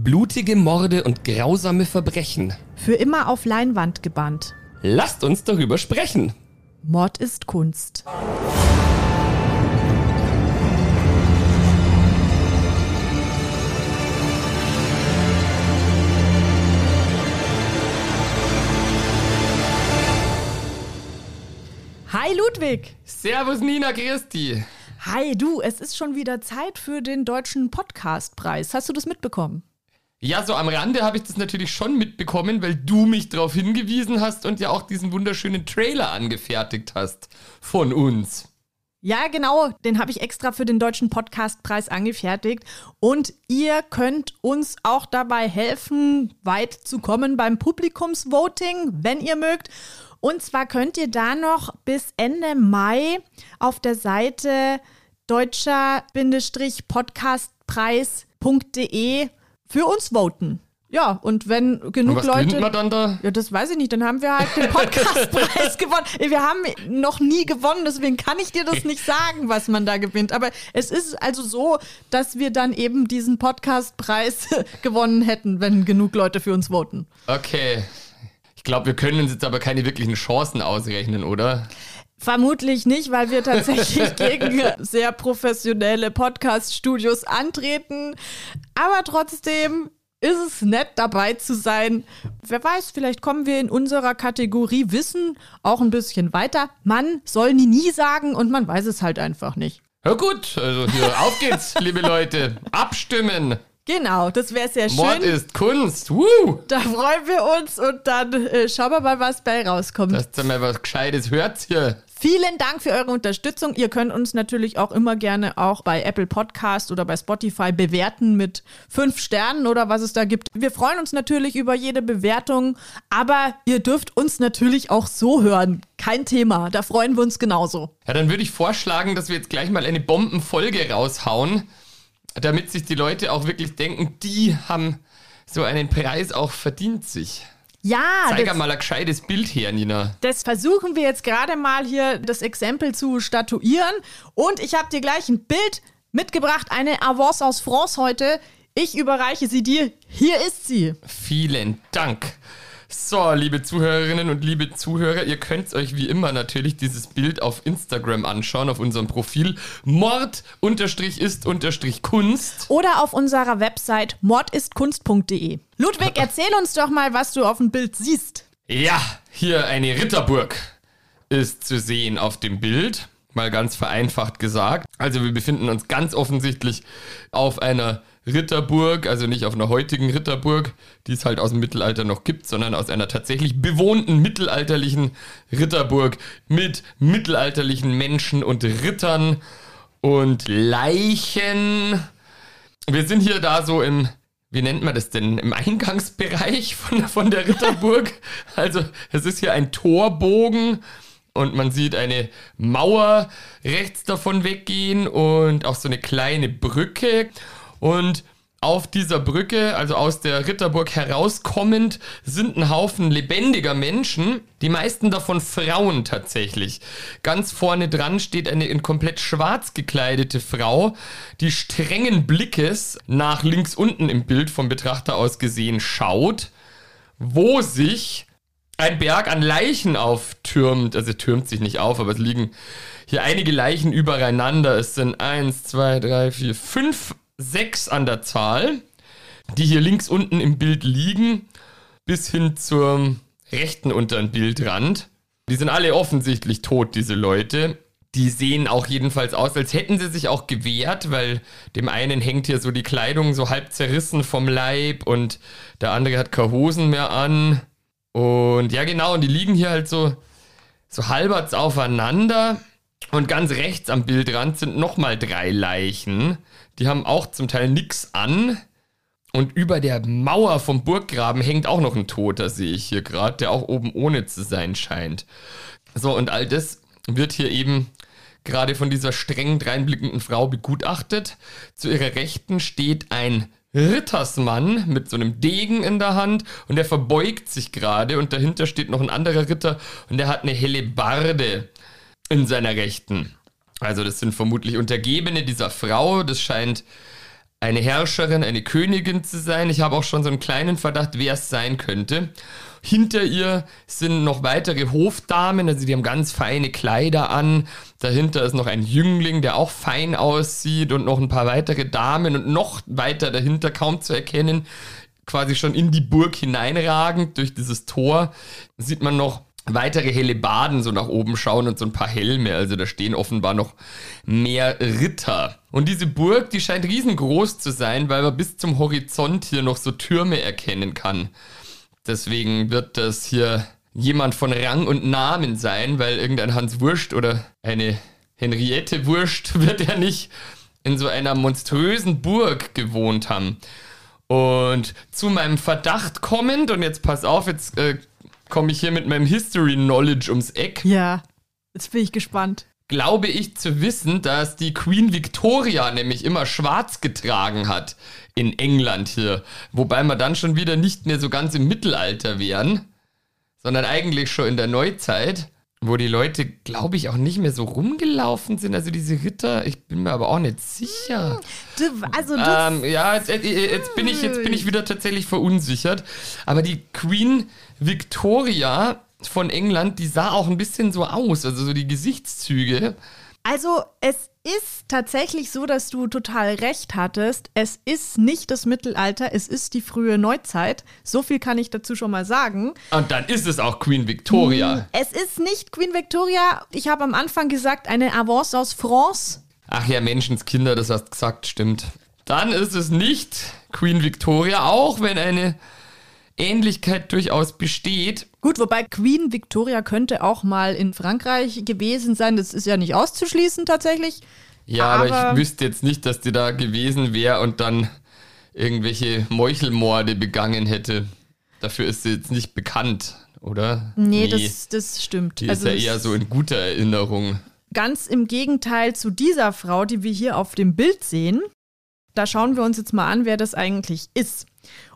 Blutige Morde und grausame Verbrechen. Für immer auf Leinwand gebannt. Lasst uns darüber sprechen. Mord ist Kunst. Hi Ludwig. Servus Nina Christi. Hi du, es ist schon wieder Zeit für den deutschen Podcastpreis. Hast du das mitbekommen? Ja, so am Rande habe ich das natürlich schon mitbekommen, weil du mich darauf hingewiesen hast und ja auch diesen wunderschönen Trailer angefertigt hast von uns. Ja, genau, den habe ich extra für den Deutschen Podcastpreis angefertigt. Und ihr könnt uns auch dabei helfen, weit zu kommen beim Publikumsvoting, wenn ihr mögt. Und zwar könnt ihr da noch bis Ende Mai auf der Seite deutscher-podcastpreis.de für uns voten. Ja, und wenn genug Und was Leute. man dann da? Ja, das weiß ich nicht. Dann haben wir halt den Podcastpreis gewonnen. Wir haben noch nie gewonnen, deswegen kann ich dir das nicht sagen, was man da gewinnt. Aber es ist also so, dass wir dann eben diesen Podcastpreis gewonnen hätten, wenn genug Leute für uns voten. Okay. Ich glaube, wir können uns jetzt aber keine wirklichen Chancen ausrechnen, oder? Vermutlich nicht, weil wir tatsächlich gegen sehr professionelle Podcast-Studios antreten. Aber trotzdem ist es nett, dabei zu sein. Wer weiß, vielleicht kommen wir in unserer Kategorie Wissen auch ein bisschen weiter. Man soll nie nie sagen und man weiß es halt einfach nicht. Ja gut, also hier, auf geht's, liebe Leute. Abstimmen. Genau, das wäre sehr Mord schön. ist Kunst. Woo! Da freuen wir uns und dann äh, schauen wir mal, was bei rauskommt. Dass ihr mal was Gescheites hört hier. Vielen Dank für eure Unterstützung. Ihr könnt uns natürlich auch immer gerne auch bei Apple Podcast oder bei Spotify bewerten mit fünf Sternen oder was es da gibt. Wir freuen uns natürlich über jede Bewertung, aber ihr dürft uns natürlich auch so hören. Kein Thema. Da freuen wir uns genauso. Ja, dann würde ich vorschlagen, dass wir jetzt gleich mal eine Bombenfolge raushauen, damit sich die Leute auch wirklich denken, die haben so einen Preis auch verdient sich. Ja, Zeig das, mal ein gescheites Bild her, Nina. das versuchen wir jetzt gerade mal hier das Exempel zu statuieren. Und ich habe dir gleich ein Bild mitgebracht, eine Avance aus France heute. Ich überreiche sie dir. Hier ist sie. Vielen Dank. So, liebe Zuhörerinnen und liebe Zuhörer, ihr könnt euch wie immer natürlich dieses Bild auf Instagram anschauen, auf unserem Profil mord-ist-kunst. oder auf unserer Website mordistkunst.de. Ludwig, erzähl uns doch mal, was du auf dem Bild siehst. Ja, hier eine Ritterburg ist zu sehen auf dem Bild. Mal ganz vereinfacht gesagt. Also wir befinden uns ganz offensichtlich auf einer Ritterburg, also nicht auf einer heutigen Ritterburg, die es halt aus dem Mittelalter noch gibt, sondern aus einer tatsächlich bewohnten mittelalterlichen Ritterburg mit mittelalterlichen Menschen und Rittern und Leichen. Wir sind hier da so im, wie nennt man das denn, im Eingangsbereich von, von der Ritterburg. Also es ist hier ein Torbogen und man sieht eine Mauer rechts davon weggehen und auch so eine kleine Brücke. Und auf dieser Brücke, also aus der Ritterburg herauskommend, sind ein Haufen lebendiger Menschen, die meisten davon Frauen tatsächlich. Ganz vorne dran steht eine in komplett schwarz gekleidete Frau, die strengen Blickes nach links unten im Bild vom Betrachter aus gesehen schaut, wo sich ein Berg an Leichen auftürmt. Also türmt sich nicht auf, aber es liegen hier einige Leichen übereinander. Es sind eins, zwei, drei, vier, fünf, sechs an der Zahl, die hier links unten im Bild liegen, bis hin zur rechten unteren Bildrand. Die sind alle offensichtlich tot, diese Leute. Die sehen auch jedenfalls aus, als hätten sie sich auch gewehrt, weil dem einen hängt hier so die Kleidung so halb zerrissen vom Leib und der andere hat keine Hosen mehr an. Und ja, genau, und die liegen hier halt so, so halberts aufeinander. Und ganz rechts am Bildrand sind nochmal drei Leichen. Die haben auch zum Teil nix an. Und über der Mauer vom Burggraben hängt auch noch ein Toter, sehe ich hier gerade, der auch oben ohne zu sein scheint. So, und all das wird hier eben gerade von dieser streng dreinblickenden Frau begutachtet. Zu ihrer Rechten steht ein Rittersmann mit so einem Degen in der Hand und der verbeugt sich gerade und dahinter steht noch ein anderer Ritter und der hat eine Hellebarde in seiner Rechten. Also das sind vermutlich Untergebene dieser Frau. Das scheint eine Herrscherin, eine Königin zu sein. Ich habe auch schon so einen kleinen Verdacht, wer es sein könnte. Hinter ihr sind noch weitere Hofdamen, also die haben ganz feine Kleider an. Dahinter ist noch ein Jüngling, der auch fein aussieht und noch ein paar weitere Damen und noch weiter dahinter kaum zu erkennen, quasi schon in die Burg hineinragend durch dieses Tor, sieht man noch weitere helle Baden so nach oben schauen und so ein paar Helme. Also da stehen offenbar noch mehr Ritter. Und diese Burg, die scheint riesengroß zu sein, weil man bis zum Horizont hier noch so Türme erkennen kann. Deswegen wird das hier jemand von Rang und Namen sein, weil irgendein Hans Wurst oder eine Henriette Wurst wird ja nicht in so einer monströsen Burg gewohnt haben. Und zu meinem Verdacht kommend, und jetzt pass auf, jetzt äh, komme ich hier mit meinem History Knowledge ums Eck. Ja, jetzt bin ich gespannt. Glaube ich zu wissen, dass die Queen Victoria nämlich immer schwarz getragen hat in England hier. Wobei wir dann schon wieder nicht mehr so ganz im Mittelalter wären, sondern eigentlich schon in der Neuzeit, wo die Leute, glaube ich, auch nicht mehr so rumgelaufen sind. Also diese Ritter, ich bin mir aber auch nicht sicher. Du, also du Ähm, ja, jetzt, jetzt, bin ich, jetzt bin ich wieder tatsächlich verunsichert. Aber die Queen Victoria von England, die sah auch ein bisschen so aus, also so die Gesichtszüge. Also es ist tatsächlich so, dass du total recht hattest. Es ist nicht das Mittelalter, es ist die frühe Neuzeit. So viel kann ich dazu schon mal sagen. Und dann ist es auch Queen Victoria. Es ist nicht Queen Victoria. Ich habe am Anfang gesagt, eine Avance aus France. Ach ja, Menschenskinder, das hast gesagt, stimmt. Dann ist es nicht Queen Victoria, auch wenn eine Ähnlichkeit durchaus besteht. Gut, wobei Queen Victoria könnte auch mal in Frankreich gewesen sein. Das ist ja nicht auszuschließen tatsächlich. Ja, aber, aber ich wüsste jetzt nicht, dass die da gewesen wäre und dann irgendwelche Meuchelmorde begangen hätte. Dafür ist sie jetzt nicht bekannt, oder? Nee, nee. Das, das stimmt. Die also ist ja eher so in guter Erinnerung. Ganz im Gegenteil zu dieser Frau, die wir hier auf dem Bild sehen. Da schauen wir uns jetzt mal an, wer das eigentlich ist.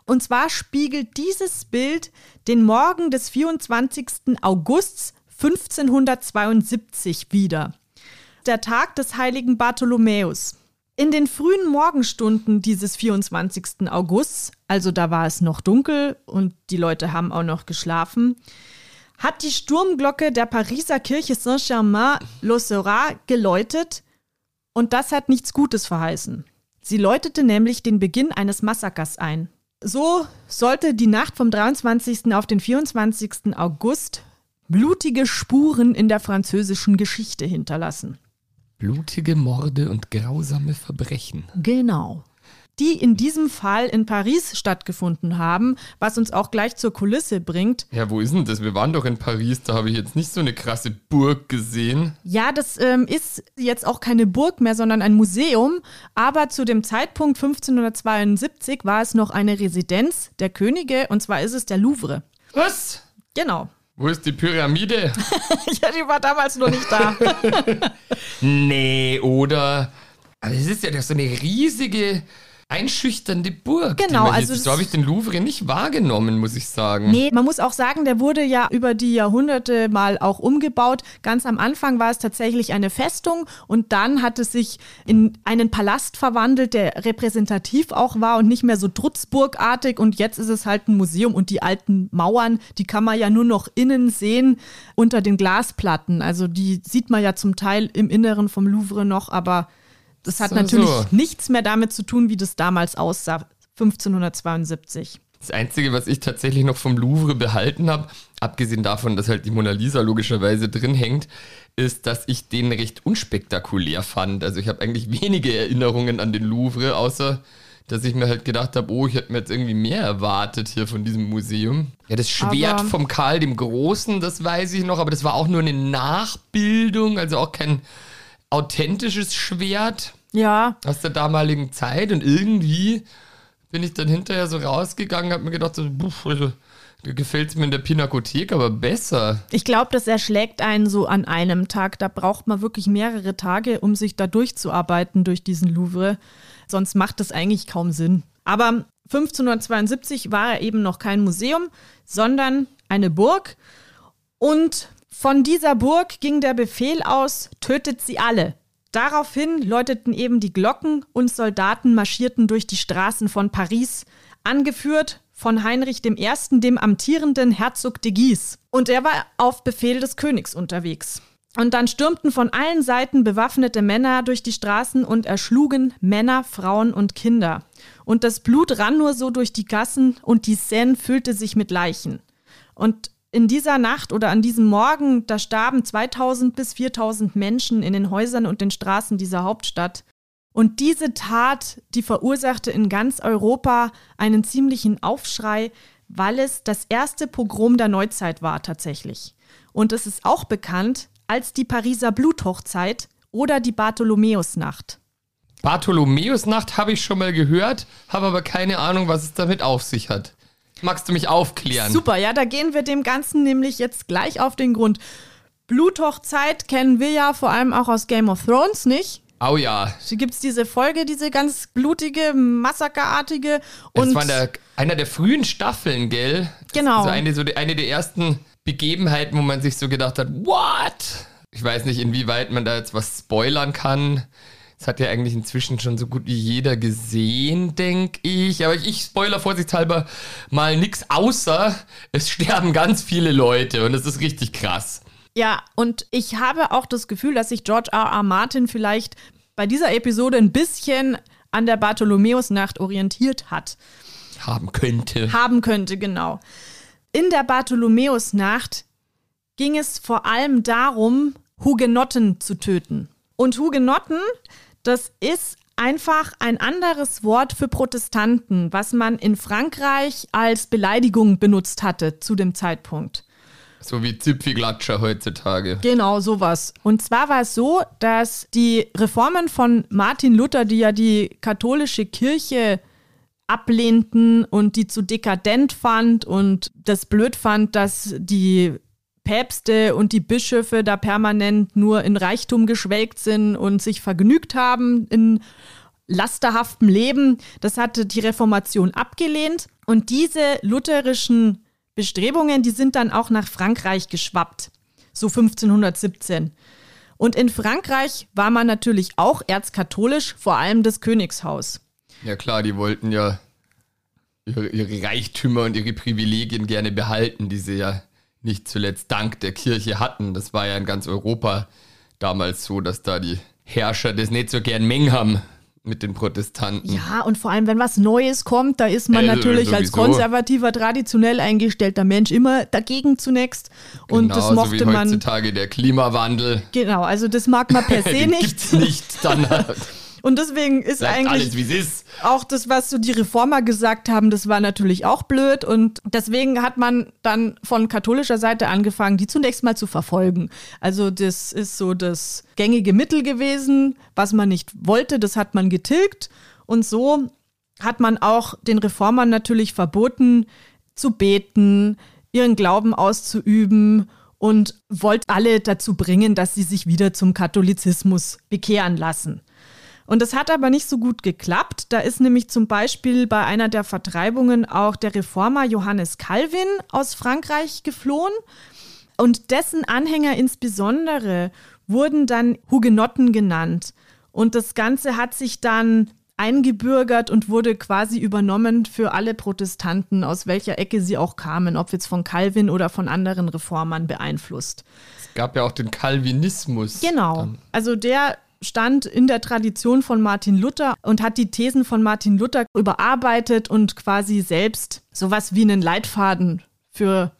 Und zwar spiegelt dieses Bild den Morgen des 24. August 1572 wider. Der Tag des heiligen Bartholomäus. In den frühen Morgenstunden dieses 24. Augusts, also da war es noch dunkel und die Leute haben auch noch geschlafen, hat die Sturmglocke der Pariser Kirche Saint-Germain-l'Auxerrois geläutet und das hat nichts Gutes verheißen. Sie läutete nämlich den Beginn eines Massakers ein. So sollte die Nacht vom 23. auf den 24. August blutige Spuren in der französischen Geschichte hinterlassen. Blutige Morde und grausame Verbrechen. Genau die in diesem Fall in Paris stattgefunden haben, was uns auch gleich zur Kulisse bringt. Ja, wo ist denn das? Wir waren doch in Paris, da habe ich jetzt nicht so eine krasse Burg gesehen. Ja, das ähm, ist jetzt auch keine Burg mehr, sondern ein Museum. Aber zu dem Zeitpunkt 1572 war es noch eine Residenz der Könige und zwar ist es der Louvre. Was? Genau. Wo ist die Pyramide? ja, die war damals noch nicht da. nee, oder? Aber es ist ja doch so eine riesige einschüchternde Burg. Genau, also so habe ich den Louvre nicht wahrgenommen, muss ich sagen. Nee, man muss auch sagen, der wurde ja über die Jahrhunderte mal auch umgebaut. Ganz am Anfang war es tatsächlich eine Festung und dann hat es sich in einen Palast verwandelt, der repräsentativ auch war und nicht mehr so trutzburgartig und jetzt ist es halt ein Museum und die alten Mauern, die kann man ja nur noch innen sehen unter den Glasplatten. Also die sieht man ja zum Teil im Inneren vom Louvre noch, aber das hat so, natürlich so. nichts mehr damit zu tun, wie das damals aussah, 1572. Das Einzige, was ich tatsächlich noch vom Louvre behalten habe, abgesehen davon, dass halt die Mona Lisa logischerweise drin hängt, ist, dass ich den recht unspektakulär fand. Also ich habe eigentlich wenige Erinnerungen an den Louvre, außer dass ich mir halt gedacht habe, oh, ich hätte mir jetzt irgendwie mehr erwartet hier von diesem Museum. Ja, das Schwert aber vom Karl dem Großen, das weiß ich noch, aber das war auch nur eine Nachbildung, also auch kein authentisches Schwert ja. aus der damaligen Zeit und irgendwie bin ich dann hinterher so rausgegangen, habe mir gedacht, so, buff, also, gefällt es mir in der Pinakothek aber besser. Ich glaube, das erschlägt einen so an einem Tag. Da braucht man wirklich mehrere Tage, um sich da durchzuarbeiten durch diesen Louvre. Sonst macht das eigentlich kaum Sinn. Aber 1572 war er eben noch kein Museum, sondern eine Burg. Und von dieser Burg ging der Befehl aus, tötet sie alle. Daraufhin läuteten eben die Glocken und Soldaten marschierten durch die Straßen von Paris, angeführt von Heinrich I., dem amtierenden Herzog de Guise. Und er war auf Befehl des Königs unterwegs. Und dann stürmten von allen Seiten bewaffnete Männer durch die Straßen und erschlugen Männer, Frauen und Kinder. Und das Blut rann nur so durch die Gassen und die Seine füllte sich mit Leichen. Und in dieser Nacht oder an diesem Morgen, da starben 2000 bis 4000 Menschen in den Häusern und den Straßen dieser Hauptstadt. Und diese Tat, die verursachte in ganz Europa einen ziemlichen Aufschrei, weil es das erste Pogrom der Neuzeit war tatsächlich. Und es ist auch bekannt als die Pariser Bluthochzeit oder die Bartholomäusnacht. Bartholomäusnacht habe ich schon mal gehört, habe aber keine Ahnung, was es damit auf sich hat. Magst du mich aufklären? Super, ja, da gehen wir dem Ganzen nämlich jetzt gleich auf den Grund. Bluthochzeit kennen wir ja vor allem auch aus Game of Thrones, nicht? Oh ja. Da gibt es diese Folge, diese ganz blutige, massakerartige. Und das war der, einer der frühen Staffeln, gell? Genau. Also eine, so die, eine der ersten Begebenheiten, wo man sich so gedacht hat, what? Ich weiß nicht, inwieweit man da jetzt was spoilern kann. Das hat ja eigentlich inzwischen schon so gut wie jeder gesehen, denke ich. Aber ich, spoiler vorsichtshalber mal nichts, außer es sterben ganz viele Leute und es ist richtig krass. Ja, und ich habe auch das Gefühl, dass sich George R. R. Martin vielleicht bei dieser Episode ein bisschen an der Bartholomäusnacht orientiert hat. Haben könnte. Haben könnte, genau. In der Bartholomäusnacht ging es vor allem darum, Hugenotten zu töten. Und Hugenotten, das ist einfach ein anderes Wort für Protestanten, was man in Frankreich als Beleidigung benutzt hatte zu dem Zeitpunkt. So wie Zipfelglatscher heutzutage. Genau, sowas. Und zwar war es so, dass die Reformen von Martin Luther, die ja die katholische Kirche ablehnten und die zu dekadent fand und das blöd fand, dass die Päpste und die Bischöfe da permanent nur in Reichtum geschwelgt sind und sich vergnügt haben in lasterhaftem Leben. Das hatte die Reformation abgelehnt. Und diese lutherischen Bestrebungen, die sind dann auch nach Frankreich geschwappt, so 1517. Und in Frankreich war man natürlich auch erzkatholisch, vor allem das Königshaus. Ja klar, die wollten ja ihre, ihre Reichtümer und ihre Privilegien gerne behalten, die sie ja nicht zuletzt dank der Kirche hatten. Das war ja in ganz Europa damals so, dass da die Herrscher das nicht so gern mengen haben mit den Protestanten. Ja, und vor allem, wenn was Neues kommt, da ist man Also, natürlich als konservativer, traditionell eingestellter Mensch immer dagegen zunächst. Und genau, das so mochte wie man. heutzutage der Klimawandel. Genau, also das mag man per se nicht. gibt's nicht. Dann Und deswegen ist bleibt eigentlich alles, auch das, was so die Reformer gesagt haben, das war natürlich auch blöd. Und deswegen hat man dann von katholischer Seite angefangen, die zunächst mal zu verfolgen. Also das ist so das gängige Mittel gewesen, was man nicht wollte, das hat man getilgt. Und so hat man auch den Reformern natürlich verboten, zu beten, ihren Glauben auszuüben und wollte alle dazu bringen, dass sie sich wieder zum Katholizismus bekehren lassen. Und das hat aber nicht so gut geklappt. Da ist nämlich zum Beispiel bei einer der Vertreibungen auch der Reformer Johannes Calvin aus Frankreich geflohen. Und dessen Anhänger insbesondere wurden dann Hugenotten genannt. Und das Ganze hat sich dann eingebürgert und wurde quasi übernommen für alle Protestanten, aus welcher Ecke sie auch kamen, ob jetzt von Calvin oder von anderen Reformern beeinflusst. Es gab ja auch den Calvinismus. Genau. Also der stand in der Tradition von Martin Luther und hat die Thesen von Martin Luther überarbeitet und quasi selbst sowas wie einen Leitfaden für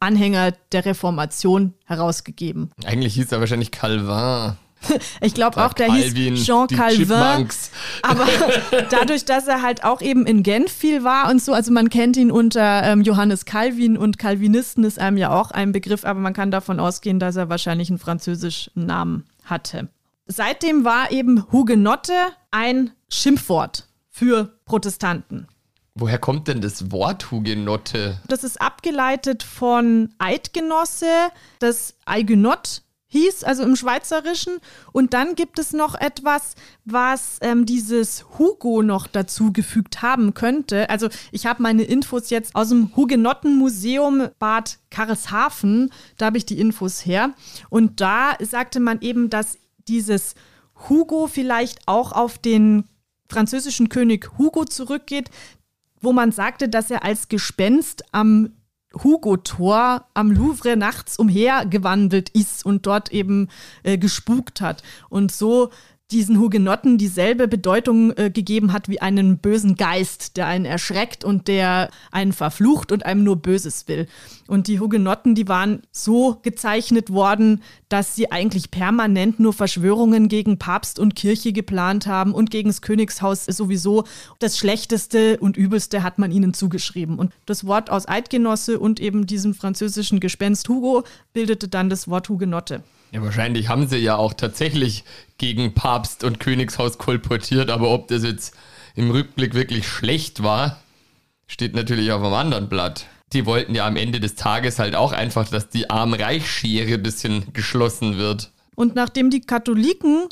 Anhänger der Reformation herausgegeben. Eigentlich hieß er wahrscheinlich Calvin. Ich glaube auch, der Calvin, hieß Jean Calvin. Chipmunks. Aber dadurch, dass er halt auch eben in Genf viel war und so, also man kennt ihn unter ähm, Johannes Calvin und Calvinisten ist einem ja auch ein Begriff, aber man kann davon ausgehen, dass er wahrscheinlich einen französischen Namen hatte. Seitdem war eben Hugenotte ein Schimpfwort für Protestanten. Woher kommt denn das Wort Hugenotte? Das ist abgeleitet von Eidgenosse, das Eigenott hieß, also im Schweizerischen. Und dann gibt es noch etwas, was ähm, dieses Hugo noch dazugefügt haben könnte. Also ich habe meine Infos jetzt aus dem Hugenottenmuseum Bad Karlshafen. Da habe ich die Infos her. Und da sagte man eben, dass dieses Hugo vielleicht auch auf den französischen König Hugo zurückgeht, wo man sagte, dass er als Gespenst am Hugo-Tor am Louvre nachts umhergewandelt ist und dort eben äh, gespukt hat. Und so diesen Hugenotten dieselbe Bedeutung äh, gegeben hat wie einen bösen Geist, der einen erschreckt und der einen verflucht und einem nur Böses will. Und die Hugenotten, die waren so gezeichnet worden, dass sie eigentlich permanent nur Verschwörungen gegen Papst und Kirche geplant haben und gegen das Königshaus sowieso. Das Schlechteste und Übelste hat man ihnen zugeschrieben. Und das Wort aus Eidgenosse und eben diesem französischen Gespenst Hugo bildete dann das Wort Hugenotte. Ja, wahrscheinlich haben sie ja auch tatsächlich gegen Papst und Königshaus kolportiert, aber ob das jetzt im Rückblick wirklich schlecht war, steht natürlich auf einem anderen Blatt. Die wollten ja am Ende des Tages halt auch einfach, dass die Arm-Reich-Schere ein bisschen geschlossen wird. Und nachdem die Katholiken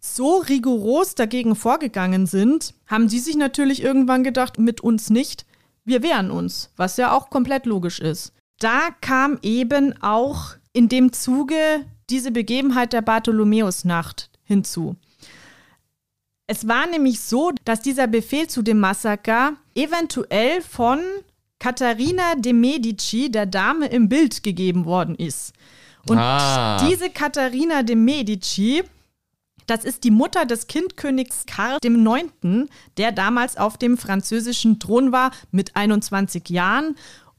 so rigoros dagegen vorgegangen sind, haben die sich natürlich irgendwann gedacht, mit uns nicht, wir wehren uns, was ja auch komplett logisch ist. Da kam eben auch in dem Zuge diese Begebenheit der Bartholomäusnacht hinzu. Es war nämlich so, dass dieser Befehl zu dem Massaker eventuell von Katharina de Medici, der Dame im Bild, gegeben worden ist. Und ah. diese Katharina de Medici, das ist die Mutter des Kindkönigs Karl IX., der damals auf dem französischen Thron war mit 21 Jahren.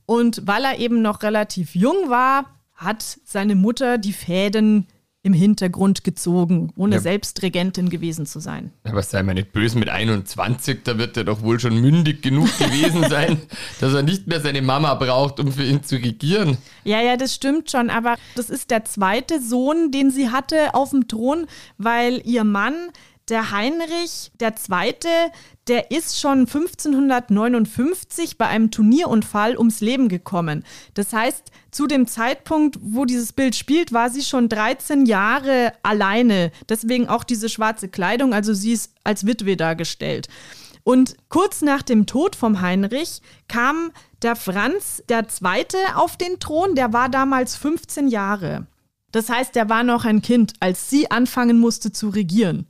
Und weil er eben noch relativ jung war, hat seine Mutter die Fäden im Hintergrund gezogen, ohne ja. selbst Regentin gewesen zu sein. Aber sei mal nicht böse mit 21, da wird er doch wohl schon mündig genug gewesen sein, dass er nicht mehr seine Mama braucht, um für ihn zu regieren. Ja, ja, das stimmt schon, aber das ist der zweite Sohn, den sie hatte auf dem Thron, weil ihr Mann der Heinrich II., der ist schon 1559 bei einem Turnierunfall ums Leben gekommen. Das heißt, zu dem Zeitpunkt, wo dieses Bild spielt, war sie schon 13 Jahre alleine. Deswegen auch diese schwarze Kleidung, also sie ist als Witwe dargestellt. Und kurz nach dem Tod vom Heinrich kam der Franz II. auf den Thron, der war damals 15 Jahre. Das heißt, der war noch ein Kind, als sie anfangen musste zu regieren.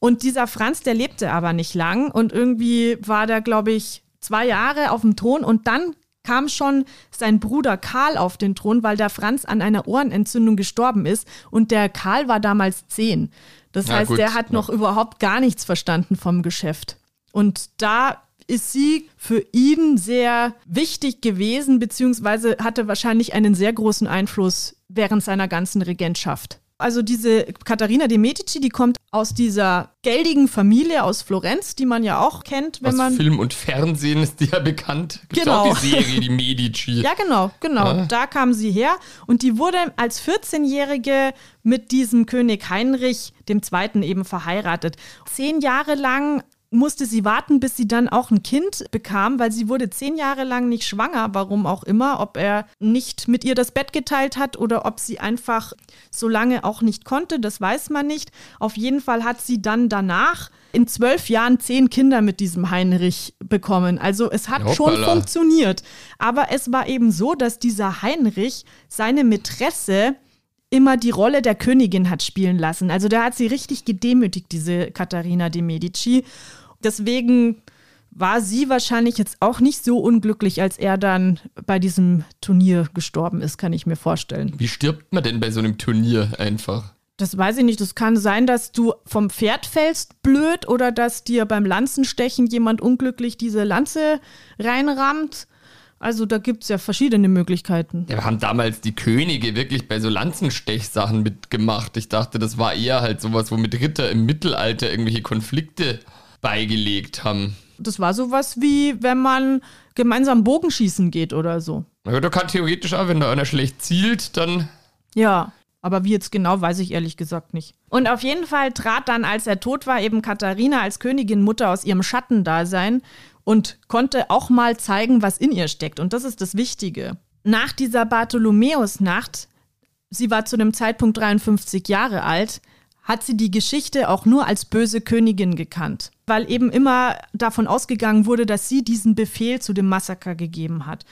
Und dieser Franz, der lebte aber nicht lang und irgendwie war der, glaube ich, zwei Jahre auf dem Thron und dann kam schon sein Bruder Karl auf den Thron, weil der Franz an einer Ohrenentzündung gestorben ist und der Karl war damals zehn. Das ja, heißt, gut. der hat noch ja. überhaupt gar nichts verstanden vom Geschäft. Und da ist sie für ihn sehr wichtig gewesen, beziehungsweise hatte wahrscheinlich einen sehr großen Einfluss während seiner ganzen Regentschaft. Also diese Katharina de Medici, die kommt aus dieser geldigen Familie aus Florenz, die man ja auch kennt, wenn aus man Film und Fernsehen ist die ja bekannt. Gibt's genau. auch die Serie die Medici. ja, genau, genau. Ah. Da kam sie her und die wurde als 14-jährige mit diesem König Heinrich II. eben verheiratet. Zehn Jahre lang musste sie warten, bis sie dann auch ein Kind bekam, weil sie wurde zehn Jahre lang nicht schwanger, warum auch immer, ob er nicht mit ihr das Bett geteilt hat oder ob sie einfach so lange auch nicht konnte, das weiß man nicht. Auf jeden Fall hat sie dann danach in zwölf Jahren zehn Kinder mit diesem Heinrich bekommen. Also es hat Hoppala. schon funktioniert. Aber es war eben so, dass dieser Heinrich seine Mätresse immer die Rolle der Königin hat spielen lassen. Also der hat sie richtig gedemütigt, diese Katharina de Medici. Deswegen war sie wahrscheinlich jetzt auch nicht so unglücklich, als er dann bei diesem Turnier gestorben ist, kann ich mir vorstellen. Wie stirbt man denn bei so einem Turnier einfach? Das weiß ich nicht. Das kann sein, dass du vom Pferd fällst, blöd, oder dass dir beim Lanzenstechen jemand unglücklich diese Lanze reinrammt. Also da gibt es ja verschiedene Möglichkeiten. Ja, haben damals die Könige wirklich bei so Lanzenstechsachen mitgemacht. Ich dachte, das war eher halt sowas, womit Ritter im Mittelalter irgendwelche Konflikte beigelegt haben. Das war sowas wie, wenn man gemeinsam Bogenschießen geht oder so. Ja, da kann theoretisch auch, wenn da einer schlecht zielt, dann. Ja, aber wie jetzt genau, weiß ich ehrlich gesagt nicht. Und auf jeden Fall trat dann, als er tot war, eben Katharina als Königin Mutter aus ihrem Schattendasein und konnte auch mal zeigen, was in ihr steckt. Und das ist das Wichtige. Nach dieser Bartholomäusnacht, sie war zu dem Zeitpunkt 53 Jahre alt, hat sie die Geschichte auch nur als böse Königin gekannt, weil eben immer davon ausgegangen wurde, dass sie diesen Befehl zu dem Massaker gegeben hat.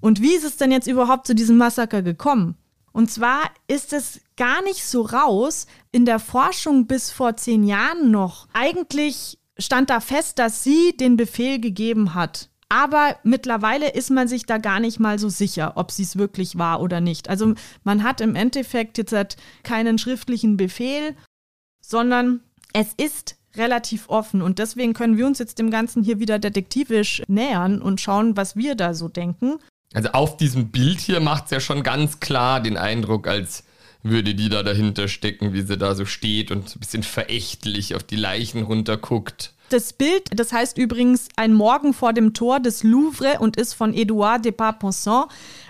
Und wie ist es denn jetzt überhaupt zu diesem Massaker gekommen? Und zwar ist es gar nicht so raus. In der Forschung bis vor zehn Jahren noch. Eigentlich stand da fest, dass sie den Befehl gegeben hat. Aber mittlerweile ist man sich da gar nicht mal so sicher, ob sie es wirklich war oder nicht. Also man hat im Endeffekt jetzt halt keinen schriftlichen Befehl, sondern es ist relativ offen. Und deswegen können wir uns jetzt dem Ganzen hier wieder detektivisch nähern und schauen, was wir da so denken. Also auf diesem Bild hier macht es ja schon ganz klar den Eindruck, als würde die da dahinter stecken, wie sie da so steht und ein bisschen verächtlich auf die Leichen runterguckt. Das Bild, das heißt übrigens Ein Morgen vor dem Tor des Louvre und ist von Edouard de Parpensant.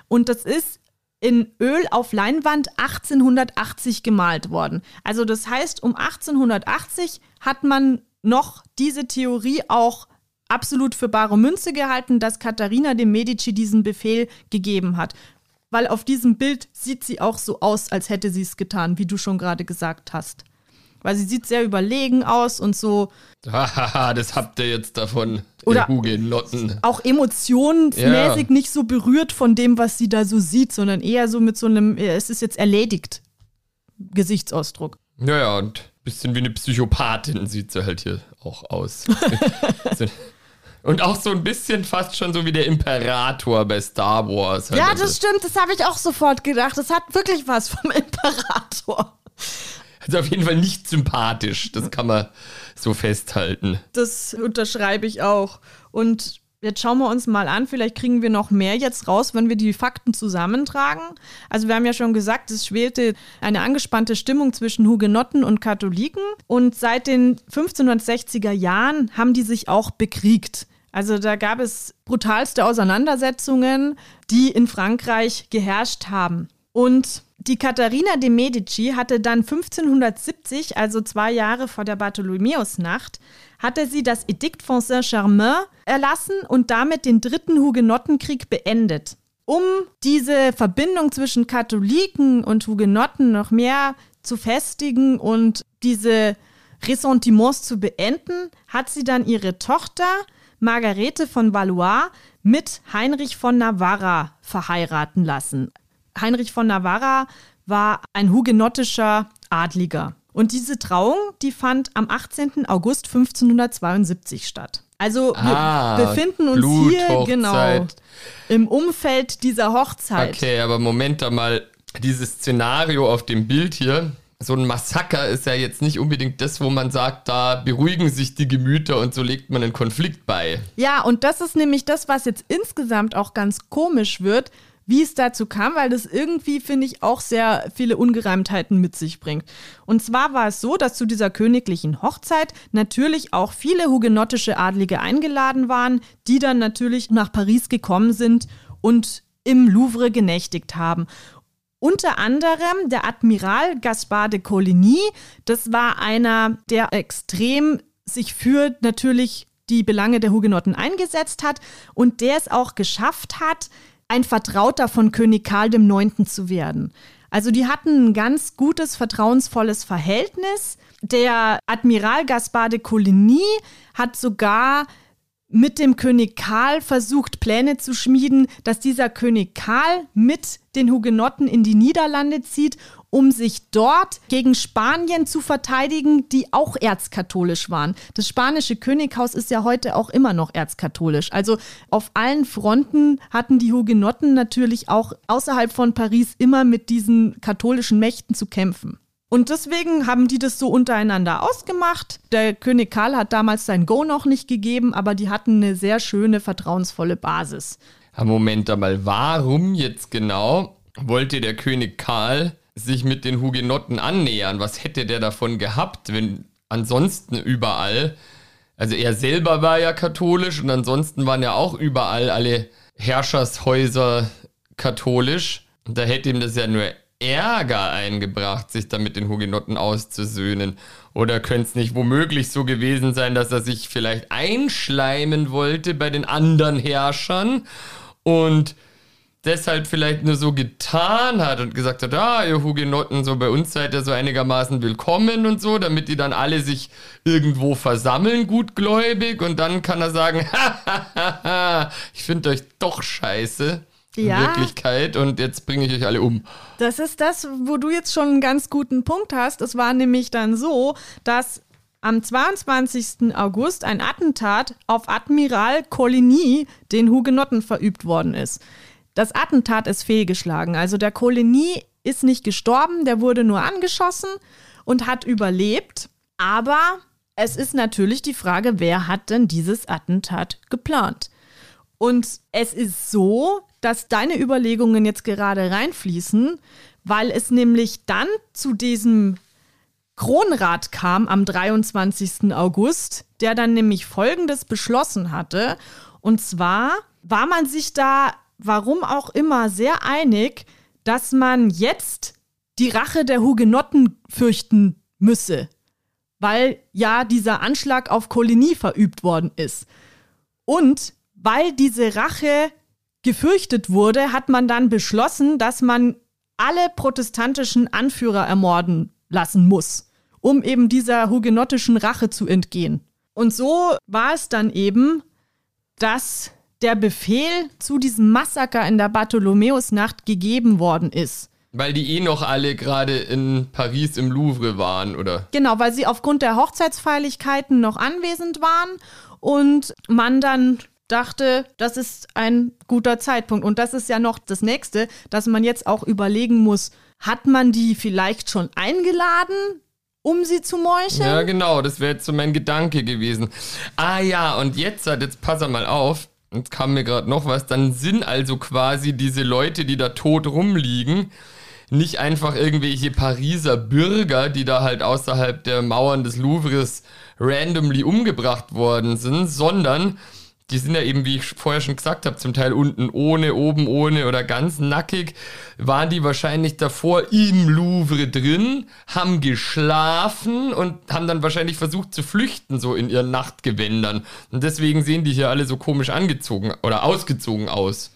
Und das ist in Öl auf Leinwand 1880 gemalt worden. Also das heißt, um 1880 hat man noch diese Theorie auch absolut für bare Münze gehalten, dass Katharina de Medici diesen Befehl gegeben hat. Weil auf diesem Bild sieht sie auch so aus, als hätte sie es getan, wie du schon gerade gesagt hast. Weil sie sieht sehr überlegen aus und so. Hahaha, das habt ihr jetzt davon, oder Hugenotten. Auch emotionsmäßig ja. nicht so berührt von dem, was sie da so sieht, sondern eher so mit so einem, es ist jetzt erledigt, Gesichtsausdruck. Ja, ja, und ein bisschen wie eine Psychopathin sieht sie halt hier auch aus. Und auch so ein bisschen fast schon so wie der Imperator bei Star Wars. Halt ja, das also. stimmt, das habe ich auch sofort gedacht. Das hat wirklich was vom Imperator. Also auf jeden Fall nicht sympathisch, das kann man so festhalten. Das unterschreibe ich auch. Und Jetzt schauen wir uns mal an, vielleicht kriegen wir noch mehr jetzt raus, wenn wir die Fakten zusammentragen. Also wir haben ja schon gesagt, es schwelte eine angespannte Stimmung zwischen Hugenotten und Katholiken und seit den 1560er Jahren haben die sich auch bekriegt. Also da gab es brutalste Auseinandersetzungen, die in Frankreich geherrscht haben. Und die Katharina de Medici hatte dann 1570, also zwei Jahre vor der Bartholomäusnacht, hatte sie das Edikt von Saint-Germain erlassen und damit den dritten Hugenottenkrieg beendet. Um diese Verbindung zwischen Katholiken und Hugenotten noch mehr zu festigen und diese Ressentiments zu beenden, hat sie dann ihre Tochter Margarete von Valois mit Heinrich von Navarra verheiraten lassen. Heinrich von Navarra war ein hugenottischer Adliger. Und diese Trauung, die fand am 18. August 1572 statt. Also ah, wir befinden uns hier genau im Umfeld dieser Hochzeit. Okay, aber Moment mal, dieses Szenario auf dem Bild hier, so ein Massaker ist ja jetzt nicht unbedingt das, wo man sagt, da beruhigen sich die Gemüter und so legt man einen Konflikt bei. Ja, und das ist nämlich das, was jetzt insgesamt auch ganz komisch wird wie es dazu kam, weil das irgendwie, finde ich, auch sehr viele Ungereimtheiten mit sich bringt. Und zwar war es so, dass zu dieser königlichen Hochzeit natürlich auch viele hugenottische Adlige eingeladen waren, die dann natürlich nach Paris gekommen sind und im Louvre genächtigt haben. Unter anderem der Admiral Gaspard de Coligny, das war einer, der extrem sich für natürlich die Belange der Hugenotten eingesetzt hat und der es auch geschafft hat, ein Vertrauter von König Karl IX. zu werden. Also die hatten ein ganz gutes, vertrauensvolles Verhältnis. Der Admiral Gaspard de Coligny hat sogar mit dem König Karl versucht, Pläne zu schmieden, dass dieser König Karl mit den Hugenotten in die Niederlande zieht um sich dort gegen Spanien zu verteidigen, die auch erzkatholisch waren. Das spanische Könighaus ist ja heute auch immer noch erzkatholisch. Also auf allen Fronten hatten die Hugenotten natürlich auch außerhalb von Paris immer mit diesen katholischen Mächten zu kämpfen. Und deswegen haben die das so untereinander ausgemacht. Der König Karl hat damals sein Go noch nicht gegeben, aber die hatten eine sehr schöne, vertrauensvolle Basis. Moment einmal, warum jetzt genau wollte der König Karl sich mit den Hugenotten annähern. Was hätte der davon gehabt, wenn ansonsten überall, also er selber war ja katholisch und ansonsten waren ja auch überall alle Herrschershäuser katholisch. Und da hätte ihm das ja nur Ärger eingebracht, sich da mit den Hugenotten auszusöhnen. Oder könnte es nicht womöglich so gewesen sein, dass er sich vielleicht einschleimen wollte bei den anderen Herrschern und deshalb vielleicht nur so getan hat und gesagt hat, ah, ihr Hugenotten, so bei uns seid ihr so einigermaßen willkommen und so, damit die dann alle sich irgendwo versammeln, gutgläubig, und dann kann er sagen, ich finde euch doch scheiße. Ja. Wirklichkeit und jetzt bringe ich euch alle um. Das ist das, wo du jetzt schon einen ganz guten Punkt hast. Es war nämlich dann so, dass am 22. August ein Attentat auf Admiral Coligny, den Hugenotten, verübt worden ist. Das Attentat ist fehlgeschlagen. Also der Coligny ist nicht gestorben, der wurde nur angeschossen und hat überlebt. Aber es ist natürlich die Frage, wer hat denn dieses Attentat geplant? Und es ist so, dass deine Überlegungen jetzt gerade reinfließen, weil es nämlich dann zu diesem Kronrat kam am 23. August, der dann nämlich Folgendes beschlossen hatte. Und zwar war man sich da, warum auch immer, sehr einig, dass man jetzt die Rache der Hugenotten fürchten müsse, weil ja dieser Anschlag auf Coligny verübt worden ist. Und weil diese Rache gefürchtet wurde, hat man dann beschlossen, dass man alle protestantischen Anführer ermorden lassen muss, um eben dieser hugenottischen Rache zu entgehen. Und so war es dann eben, dass der Befehl zu diesem Massaker in der Bartholomäusnacht gegeben worden ist. Weil die eh noch alle gerade in Paris im Louvre waren, oder? Genau, weil sie aufgrund der Hochzeitsfeierlichkeiten noch anwesend waren und man dann dachte, das ist ein guter Zeitpunkt. Und das ist ja noch das nächste, dass man jetzt auch überlegen muss, hat man die vielleicht schon eingeladen, um sie zu meucheln? Ja, genau, das wäre jetzt so mein Gedanke gewesen. Ah ja, und jetzt, jetzt pass mal auf, jetzt kam mir gerade noch was, dann sind also quasi diese Leute, die da tot rumliegen, nicht einfach irgendwelche Pariser Bürger, die da halt außerhalb der Mauern des Louvres randomly umgebracht worden sind, sondern die sind ja eben, wie ich vorher schon gesagt habe, zum Teil unten ohne, oben ohne oder ganz nackig, waren die wahrscheinlich davor im Louvre drin, haben geschlafen und haben dann wahrscheinlich versucht zu flüchten, so in ihren Nachtgewändern. Und deswegen sehen die hier alle so komisch angezogen oder ausgezogen aus.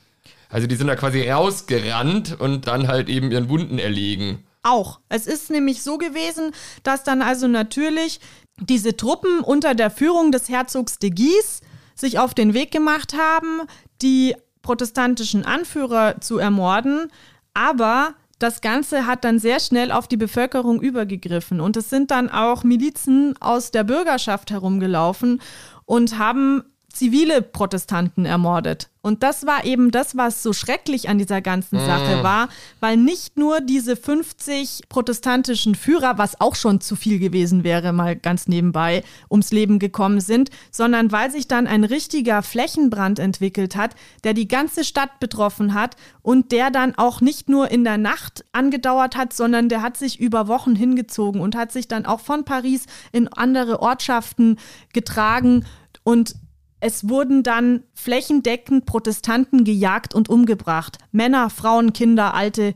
Also die sind da quasi rausgerannt und dann halt eben ihren Wunden erlegen. Auch. Es ist nämlich so gewesen, dass dann also natürlich diese Truppen unter der Führung des Herzogs de Guise sich auf den Weg gemacht haben, die protestantischen Anführer zu ermorden, aber das Ganze hat dann sehr schnell auf die Bevölkerung übergegriffen. Und es sind dann auch Milizen aus der Bürgerschaft herumgelaufen und haben zivile Protestanten ermordet. Und das war eben das, was so schrecklich an dieser ganzen Sache Mm. war, weil nicht nur diese 50 protestantischen Führer, was auch schon zu viel gewesen wäre, mal ganz nebenbei, ums Leben gekommen sind, sondern weil sich dann ein richtiger Flächenbrand entwickelt hat, der die ganze Stadt betroffen hat und der dann auch nicht nur in der Nacht angedauert hat, sondern der hat sich über Wochen hingezogen und hat sich dann auch von Paris in andere Ortschaften getragen und es wurden dann flächendeckend Protestanten gejagt und umgebracht. Männer, Frauen, Kinder, Alte,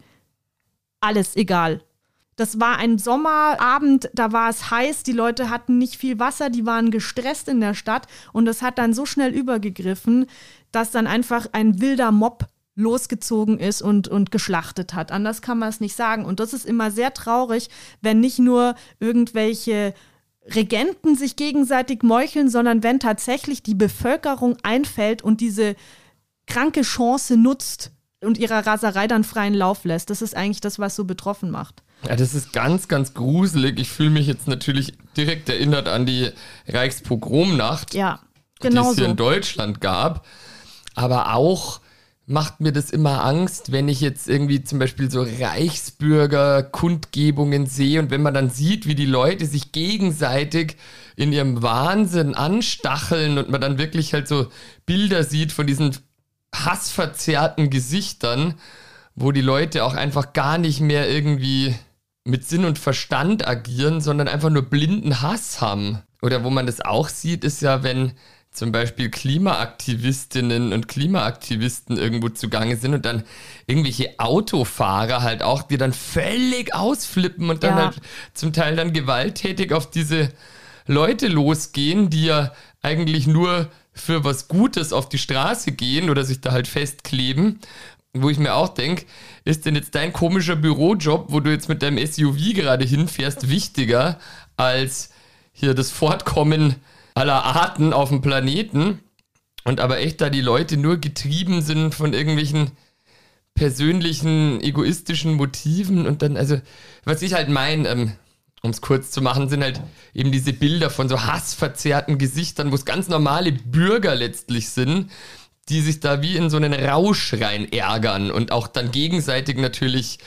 alles egal. Das war ein Sommerabend, da war es heiß, die Leute hatten nicht viel Wasser, die waren gestresst in der Stadt und es hat dann so schnell übergegriffen, dass dann einfach ein wilder Mob losgezogen ist und, und geschlachtet hat. Anders kann man es nicht sagen. Und das ist immer sehr traurig, wenn nicht nur irgendwelche Regenten sich gegenseitig meucheln, sondern wenn tatsächlich die Bevölkerung einfällt und diese kranke Chance nutzt und ihrer Raserei dann freien Lauf lässt. Das ist eigentlich das, was so betroffen macht. Ja, das ist ganz, ganz gruselig. Ich fühle mich jetzt natürlich direkt erinnert an die Reichspogromnacht, Ja, die genau es hier so. in Deutschland gab. Aber auch macht mir das immer Angst, wenn ich jetzt irgendwie zum Beispiel so Reichsbürger-Kundgebungen sehe und wenn man dann sieht, wie die Leute sich gegenseitig in ihrem Wahnsinn anstacheln und man dann wirklich halt so Bilder sieht von diesen hassverzerrten Gesichtern, wo die Leute auch einfach gar nicht mehr irgendwie mit Sinn und Verstand agieren, sondern einfach nur blinden Hass haben. Oder wo man das auch sieht, ist ja, wenn zum Beispiel Klimaaktivistinnen und Klimaaktivisten irgendwo zugange sind und dann irgendwelche Autofahrer halt auch, die dann völlig ausflippen und dann Ja. halt zum Teil dann gewalttätig auf diese Leute losgehen, die ja eigentlich nur für was Gutes auf die Straße gehen oder sich da halt festkleben. Wo ich mir auch denke, ist denn jetzt dein komischer Bürojob, wo du jetzt mit deinem SUV gerade hinfährst, wichtiger als hier das Fortkommen aller Arten auf dem Planeten? Und aber echt da die Leute nur getrieben sind von irgendwelchen persönlichen, egoistischen Motiven und dann, also, was ich halt meine, ähm, um es kurz zu machen, sind halt eben diese Bilder von so hassverzerrten Gesichtern, wo es ganz normale Bürger letztlich sind, die sich da wie in so einen Rausch rein ärgern und auch dann gegenseitig natürlich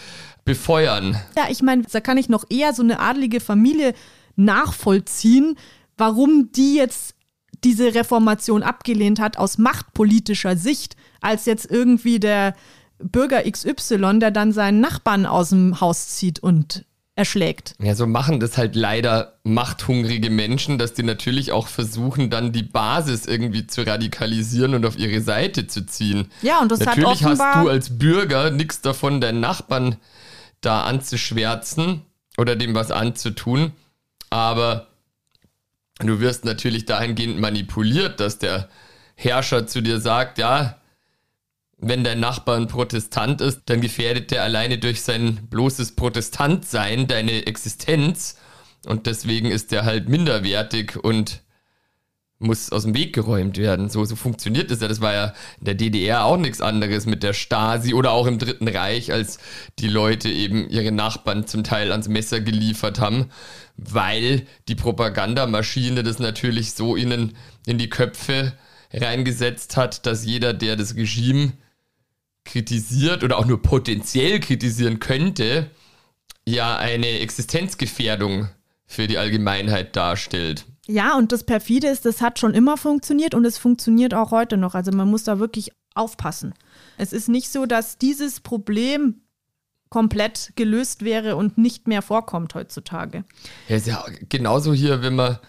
befeuern. Ja, ich meine, da kann ich noch eher so eine adlige Familie nachvollziehen, warum die jetzt diese Reformation abgelehnt hat aus machtpolitischer Sicht, als jetzt irgendwie der Bürger XY, der dann seinen Nachbarn aus dem Haus zieht und erschlägt. Ja, so machen das halt leider machthungrige Menschen, dass die natürlich auch versuchen, dann die Basis irgendwie zu radikalisieren und auf ihre Seite zu ziehen. Ja, und das natürlich hat offenbar hast du als Bürger nichts davon, deinen Nachbarn da anzuschwärzen oder dem was anzutun, aber du wirst natürlich dahingehend manipuliert, dass der Herrscher zu dir sagt, ja, wenn dein Nachbar ein Protestant ist, dann gefährdet er alleine durch sein bloßes Protestantsein deine Existenz. Und deswegen ist er halt minderwertig und muss aus dem Weg geräumt werden. So, so funktioniert es ja. Das war ja in der DDR auch nichts anderes mit der Stasi oder auch im Dritten Reich, als die Leute eben ihre Nachbarn zum Teil ans Messer geliefert haben, weil die Propagandamaschine das natürlich so ihnen in die Köpfe reingesetzt hat, dass jeder, der das Regime kritisiert oder auch nur potenziell kritisieren könnte, ja eine Existenzgefährdung für die Allgemeinheit darstellt. Ja, und das perfide ist, das hat schon immer funktioniert und es funktioniert auch heute noch. Also man muss da wirklich aufpassen. Es ist nicht so, dass dieses Problem komplett gelöst wäre und nicht mehr vorkommt heutzutage. Ja, ist ja genauso hier, wenn man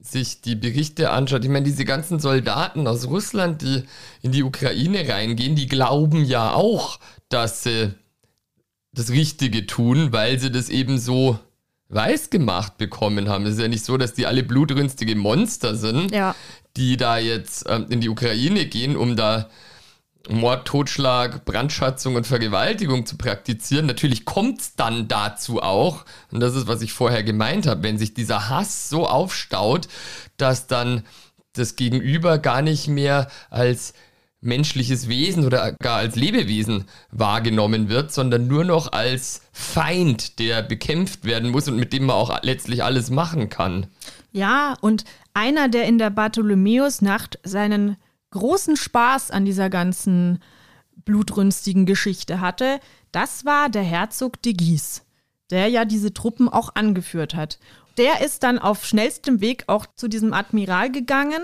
sich die Berichte anschaut. Ich meine, diese ganzen Soldaten aus Russland, die in die Ukraine reingehen, die glauben ja auch, dass sie das Richtige tun, weil sie das eben so weiß gemacht bekommen haben. Es ist ja nicht so, dass die alle blutrünstige Monster sind, Ja. die da jetzt ähm, in die Ukraine gehen, um da Mord, Totschlag, Brandschatzung und Vergewaltigung zu praktizieren. Natürlich kommt es dann dazu auch, und das ist, was ich vorher gemeint habe, wenn sich dieser Hass so aufstaut, dass dann das Gegenüber gar nicht mehr als menschliches Wesen oder gar als Lebewesen wahrgenommen wird, sondern nur noch als Feind, der bekämpft werden muss und mit dem man auch letztlich alles machen kann. Ja, und einer, der in der Bartholomäusnacht seinen großen Spaß an dieser ganzen blutrünstigen Geschichte hatte, das war der Herzog de Guise, der ja diese Truppen auch angeführt hat. Der ist dann auf schnellstem Weg auch zu diesem Admiral gegangen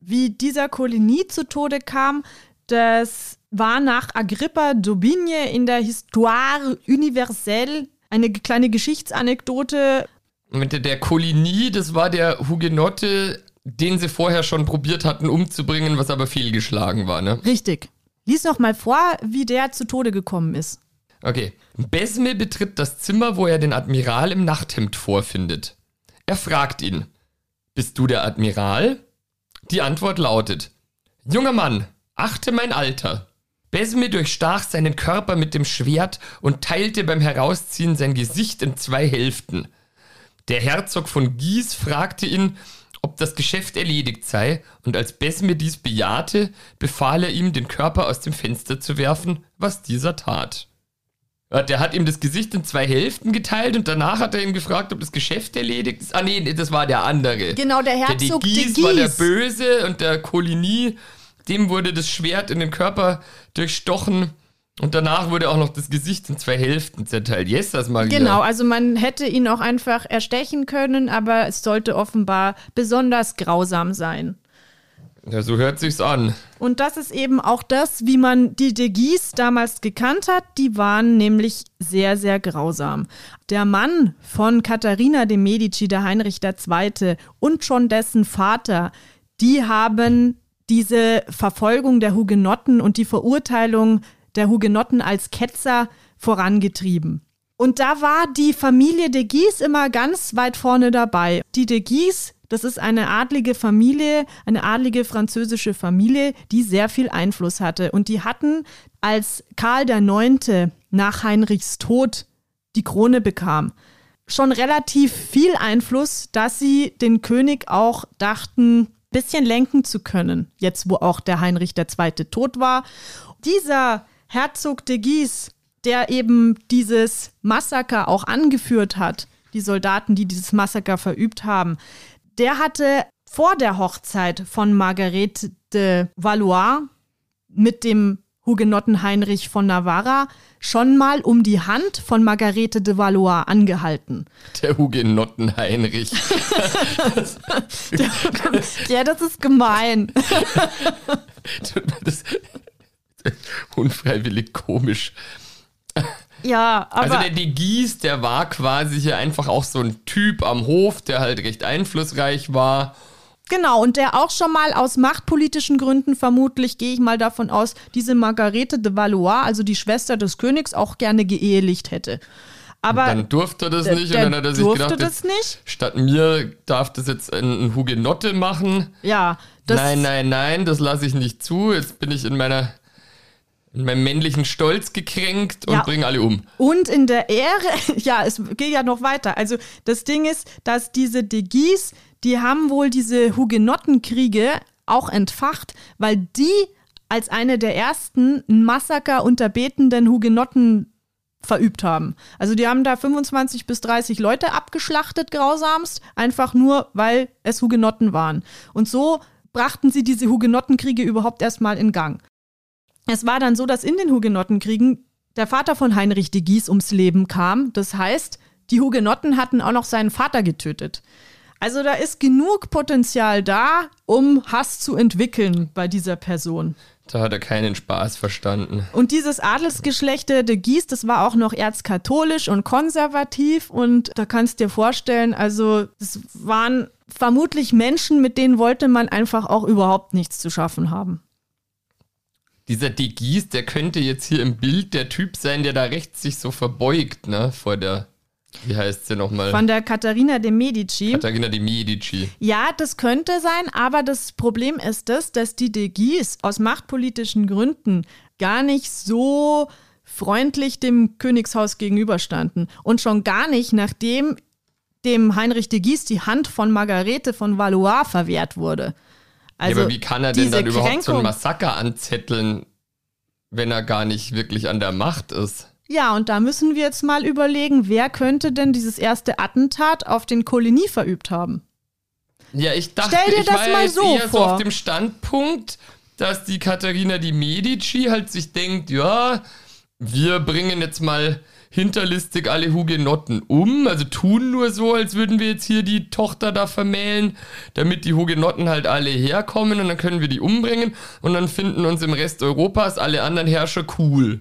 wie dieser Coligny zu Tode kam, das war nach Agrippa d'Aubigne in der Histoire universelle eine kleine Geschichtsanekdote. Der, der Coligny, das war der Hugenotte, den sie vorher schon probiert hatten umzubringen, was aber fehlgeschlagen war, ne? Richtig. Lies noch mal vor, wie der zu Tode gekommen ist. Okay. Besme betritt das Zimmer, wo er den Admiral im Nachthemd vorfindet. Er fragt ihn: Bist du der Admiral? Die Antwort lautet: Junger Mann, achte mein Alter. Besme durchstach seinen Körper mit dem Schwert und teilte beim Herausziehen sein Gesicht in zwei Hälften. Der Herzog von Guise fragte ihn, ob das Geschäft erledigt sei, und als Besme dies bejahte, befahl er ihm, den Körper aus dem Fenster zu werfen, was dieser tat. Der hat ihm das Gesicht in zwei Hälften geteilt und danach hat er ihn gefragt, ob das Geschäft erledigt ist. Ah nee, das war der andere. Genau, der Herzog der de de Guise war der. Böse und der Coligny, dem wurde das Schwert in den Körper durchstochen und danach wurde auch noch das Gesicht in zwei Hälften zerteilt. Yes, das mal Genau, also man hätte ihn auch einfach erstechen können, aber es sollte offenbar besonders grausam sein. Ja, so hört sich's an. Und das ist eben auch das, wie man die de Guise damals gekannt hat. Die waren nämlich sehr, sehr grausam. Der Mann von Katharina de Medici, der Heinrich II. und schon dessen Vater, die haben diese Verfolgung der Hugenotten und die Verurteilung der Hugenotten als Ketzer vorangetrieben. Und da war die Familie de Guise immer ganz weit vorne dabei. Die de Guise, das ist eine adlige Familie, eine adlige französische Familie, die sehr viel Einfluss hatte. Und die hatten, als Karl IX. nach Heinrichs Tod die Krone bekam, schon relativ viel Einfluss, dass sie den König auch dachten, bisschen lenken zu können, jetzt wo auch der Heinrich II. tot war. Dieser Herzog de Guise, der eben dieses Massaker auch angeführt hat, die Soldaten, die dieses Massaker verübt haben, der hatte vor der Hochzeit von Margarete de Valois mit dem Hugenotten Heinrich von Navarra schon mal um die Hand von Margarete de Valois angehalten. Der Hugenotten Heinrich. ja, das ist gemein. das unfreiwillig komisch. Ja, aber. Also der De Gies, der war quasi hier einfach auch so ein Typ am Hof, der halt recht einflussreich war. Genau, und der auch schon mal aus machtpolitischen Gründen, vermutlich gehe ich mal davon aus, diese Margarete de Valois, also die Schwester des Königs, auch gerne geehelicht hätte. Aber dann durfte er das nicht und dann hat er sich durfte gedacht, das nicht. statt mir darf das jetzt ein, ein Hugenotte machen. Ja, das nein, nein, nein, das lasse ich nicht zu. Jetzt bin ich in meiner in meinem männlichen Stolz gekränkt und Ja. bringe alle um. Und in der Ehre, ja, es geht ja noch weiter. Also das Ding ist, dass diese De Guise, die haben wohl diese Hugenottenkriege auch entfacht, weil die als eine der ersten ein Massaker unter betenden Hugenotten verübt haben. Also die haben da 25 bis 30 Leute abgeschlachtet, grausamst, einfach nur, weil es Hugenotten waren. Und so brachten sie diese Hugenottenkriege überhaupt erstmal in Gang. Es war dann so, dass in den Hugenottenkriegen der Vater von Heinrich de Guise ums Leben kam. Das heißt, die Hugenotten hatten auch noch seinen Vater getötet. Also da ist genug Potenzial da, um Hass zu entwickeln bei dieser Person. Da hat er keinen Spaß verstanden. Und dieses Adelsgeschlechte de Guise, das war auch noch erzkatholisch und konservativ. Und da kannst du dir vorstellen, also es waren vermutlich Menschen, mit denen wollte man einfach auch überhaupt nichts zu schaffen haben. Dieser De Gies, der könnte jetzt hier im Bild der Typ sein, der da rechts sich so verbeugt, ne, vor der, wie heißt sie nochmal? Von der Katharina de Medici. Katharina de Medici. Ja, das könnte sein, aber das Problem ist das, dass die De Guise aus machtpolitischen Gründen gar nicht so freundlich dem Königshaus gegenüberstanden. Und schon gar nicht, nachdem dem Heinrich de Guise die Hand von Margarete von Valois verwehrt wurde. Also ja, aber wie kann er denn dann überhaupt so ein Massaker anzetteln, wenn er gar nicht wirklich an der Macht ist? Ja, und da müssen wir jetzt mal überlegen, wer könnte denn dieses erste Attentat auf den Coligny verübt haben? Ja, ich dachte, Stell dir ich das war mal so eher so vor. auf dem Standpunkt, dass die Katharina die Medici halt sich denkt, ja, wir bringen jetzt mal hinterlistig alle Hugenotten um, also tun nur so, als würden wir jetzt hier die Tochter da vermählen, damit die Hugenotten halt alle herkommen und dann können wir die umbringen und dann finden uns im Rest Europas alle anderen Herrscher cool.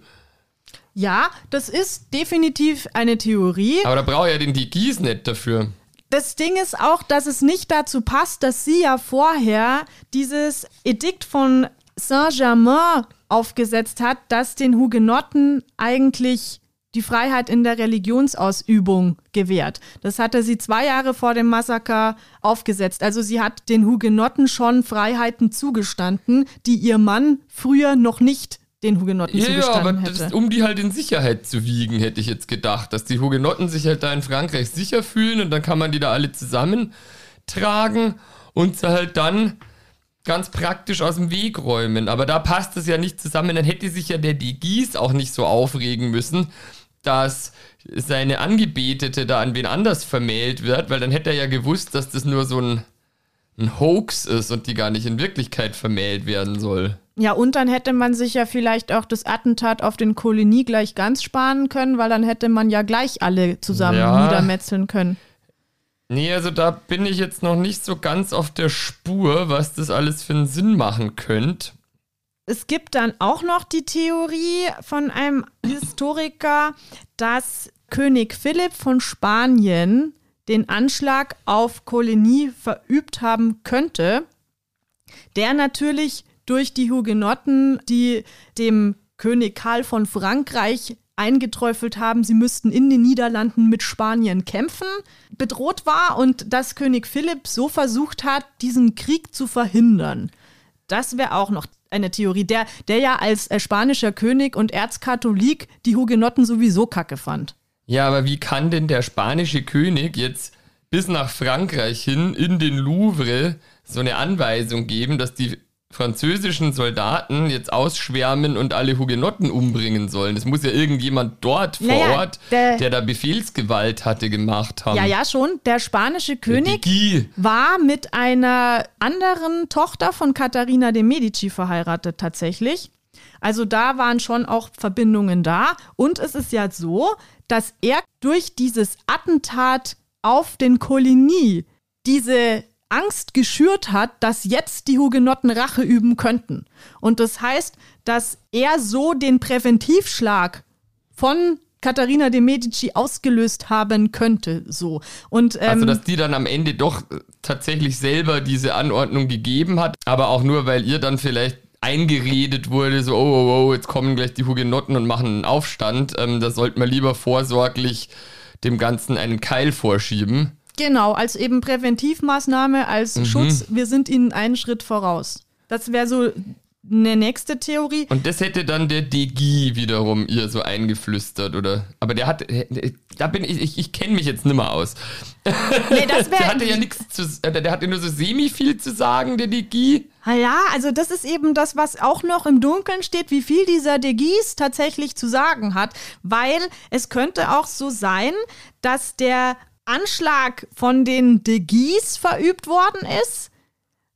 Ja, das ist definitiv eine Theorie. Aber da braucht ja den die Gies nicht dafür. Das Ding ist auch, dass es nicht dazu passt, dass sie ja vorher dieses Edikt von Saint-Germain aufgesetzt hat, das den Hugenotten eigentlich die Freiheit in der Religionsausübung gewährt. Das hatte sie zwei Jahre vor dem Massaker aufgesetzt. Also sie hat den Hugenotten schon Freiheiten zugestanden, die ihr Mann früher noch nicht den Hugenotten Ja, ja, aber zugestanden das, hätte. um die halt in Sicherheit zu wiegen, hätte ich jetzt gedacht, dass die Hugenotten sich halt da in Frankreich sicher fühlen und dann kann man die da alle zusammentragen und sie halt dann ganz praktisch aus dem Weg räumen. Aber da passt es ja nicht zusammen, dann hätte sich ja der De Gies auch nicht so aufregen müssen, dass seine Angebetete da an wen anders vermählt wird, weil dann hätte er ja gewusst, dass das nur so ein, ein Hoax ist und die gar nicht in Wirklichkeit vermählt werden soll. Ja, und dann hätte man sich ja vielleicht auch das Attentat auf den Coligny gleich ganz sparen können, weil dann hätte man ja gleich alle zusammen Ja. niedermetzeln können. Nee, also da bin ich jetzt noch nicht so ganz auf der Spur, was das alles für einen Sinn machen könnte. Es gibt dann auch noch die Theorie von einem Historiker, dass König Philipp von Spanien den Anschlag auf Coligny verübt haben könnte, der natürlich durch die Hugenotten, die dem König Karl von Frankreich eingeträufelt haben, sie müssten in den Niederlanden mit Spanien kämpfen, bedroht war und dass König Philipp so versucht hat, diesen Krieg zu verhindern. Das wäre auch noch eine Theorie, der, der ja als äh, spanischer König und Erzkatholik die Hugenotten sowieso kacke fand. Ja, aber wie kann denn der spanische König jetzt bis nach Frankreich hin in den Louvre so eine Anweisung geben, dass die französischen Soldaten jetzt ausschwärmen und alle Hugenotten umbringen sollen. Das muss ja irgendjemand dort vor Naja, Ort, der- der, da Befehlsgewalt hatte, gemacht haben. Ja, ja, schon. Der spanische König Die war mit einer anderen Tochter von Katharina de Medici verheiratet tatsächlich. Also da waren schon auch Verbindungen da. Und es ist ja so, dass er durch dieses Attentat auf den Coligny diese Angst geschürt hat, dass jetzt die Hugenotten Rache üben könnten. Und das heißt, dass er so den Präventivschlag von Katharina de Medici ausgelöst haben könnte. So. Und, ähm, Also, dass die dann am Ende doch tatsächlich selber diese Anordnung gegeben hat, aber auch nur, weil ihr dann vielleicht eingeredet wurde, so, oh, oh, oh, jetzt kommen gleich die Hugenotten und machen einen Aufstand. Ähm, da sollte man lieber vorsorglich dem Ganzen einen Keil vorschieben. Genau, als eben Präventivmaßnahme, als Mhm. Schutz, wir sind ihnen einen Schritt voraus. Das wäre so eine nächste Theorie. Und das hätte dann der Degi wiederum ihr so eingeflüstert, oder? Aber der hat, da bin ich, ich, ich kenne mich jetzt nimmer aus. Nee, das Der hatte ja nichts zu, äh, der hatte nur so semi viel zu sagen, der Degi. Ah ja, also das ist eben das, was auch noch im Dunkeln steht, wie viel dieser Guise tatsächlich zu sagen hat, weil es könnte auch so sein, dass der Anschlag von den De Guise verübt worden ist.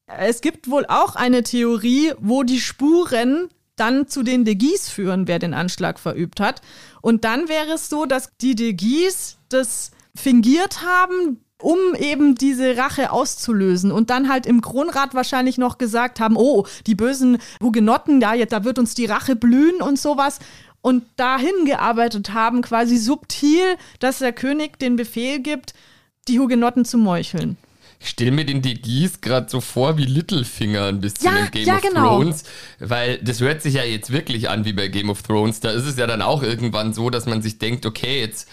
Es gibt wohl auch eine Theorie, wo die Spuren dann zu den De Guise führen, wer den Anschlag verübt hat. Und dann wäre es so, dass die De Guise das fingiert haben, um eben diese Rache auszulösen und dann halt im Kronrat wahrscheinlich noch gesagt haben, oh, die bösen Hugenotten, ja, da wird uns die Rache blühen und sowas. Und dahin gearbeitet haben, quasi subtil, dass der König den Befehl gibt, die Hugenotten zu meucheln. Ich stelle mir den Degis gerade so vor wie Littlefinger ein bisschen Ja, in Game ja, of genau. Thrones, weil das hört sich ja jetzt wirklich an wie bei Game of Thrones. Da ist es ja dann auch irgendwann so, dass man sich denkt, okay, jetzt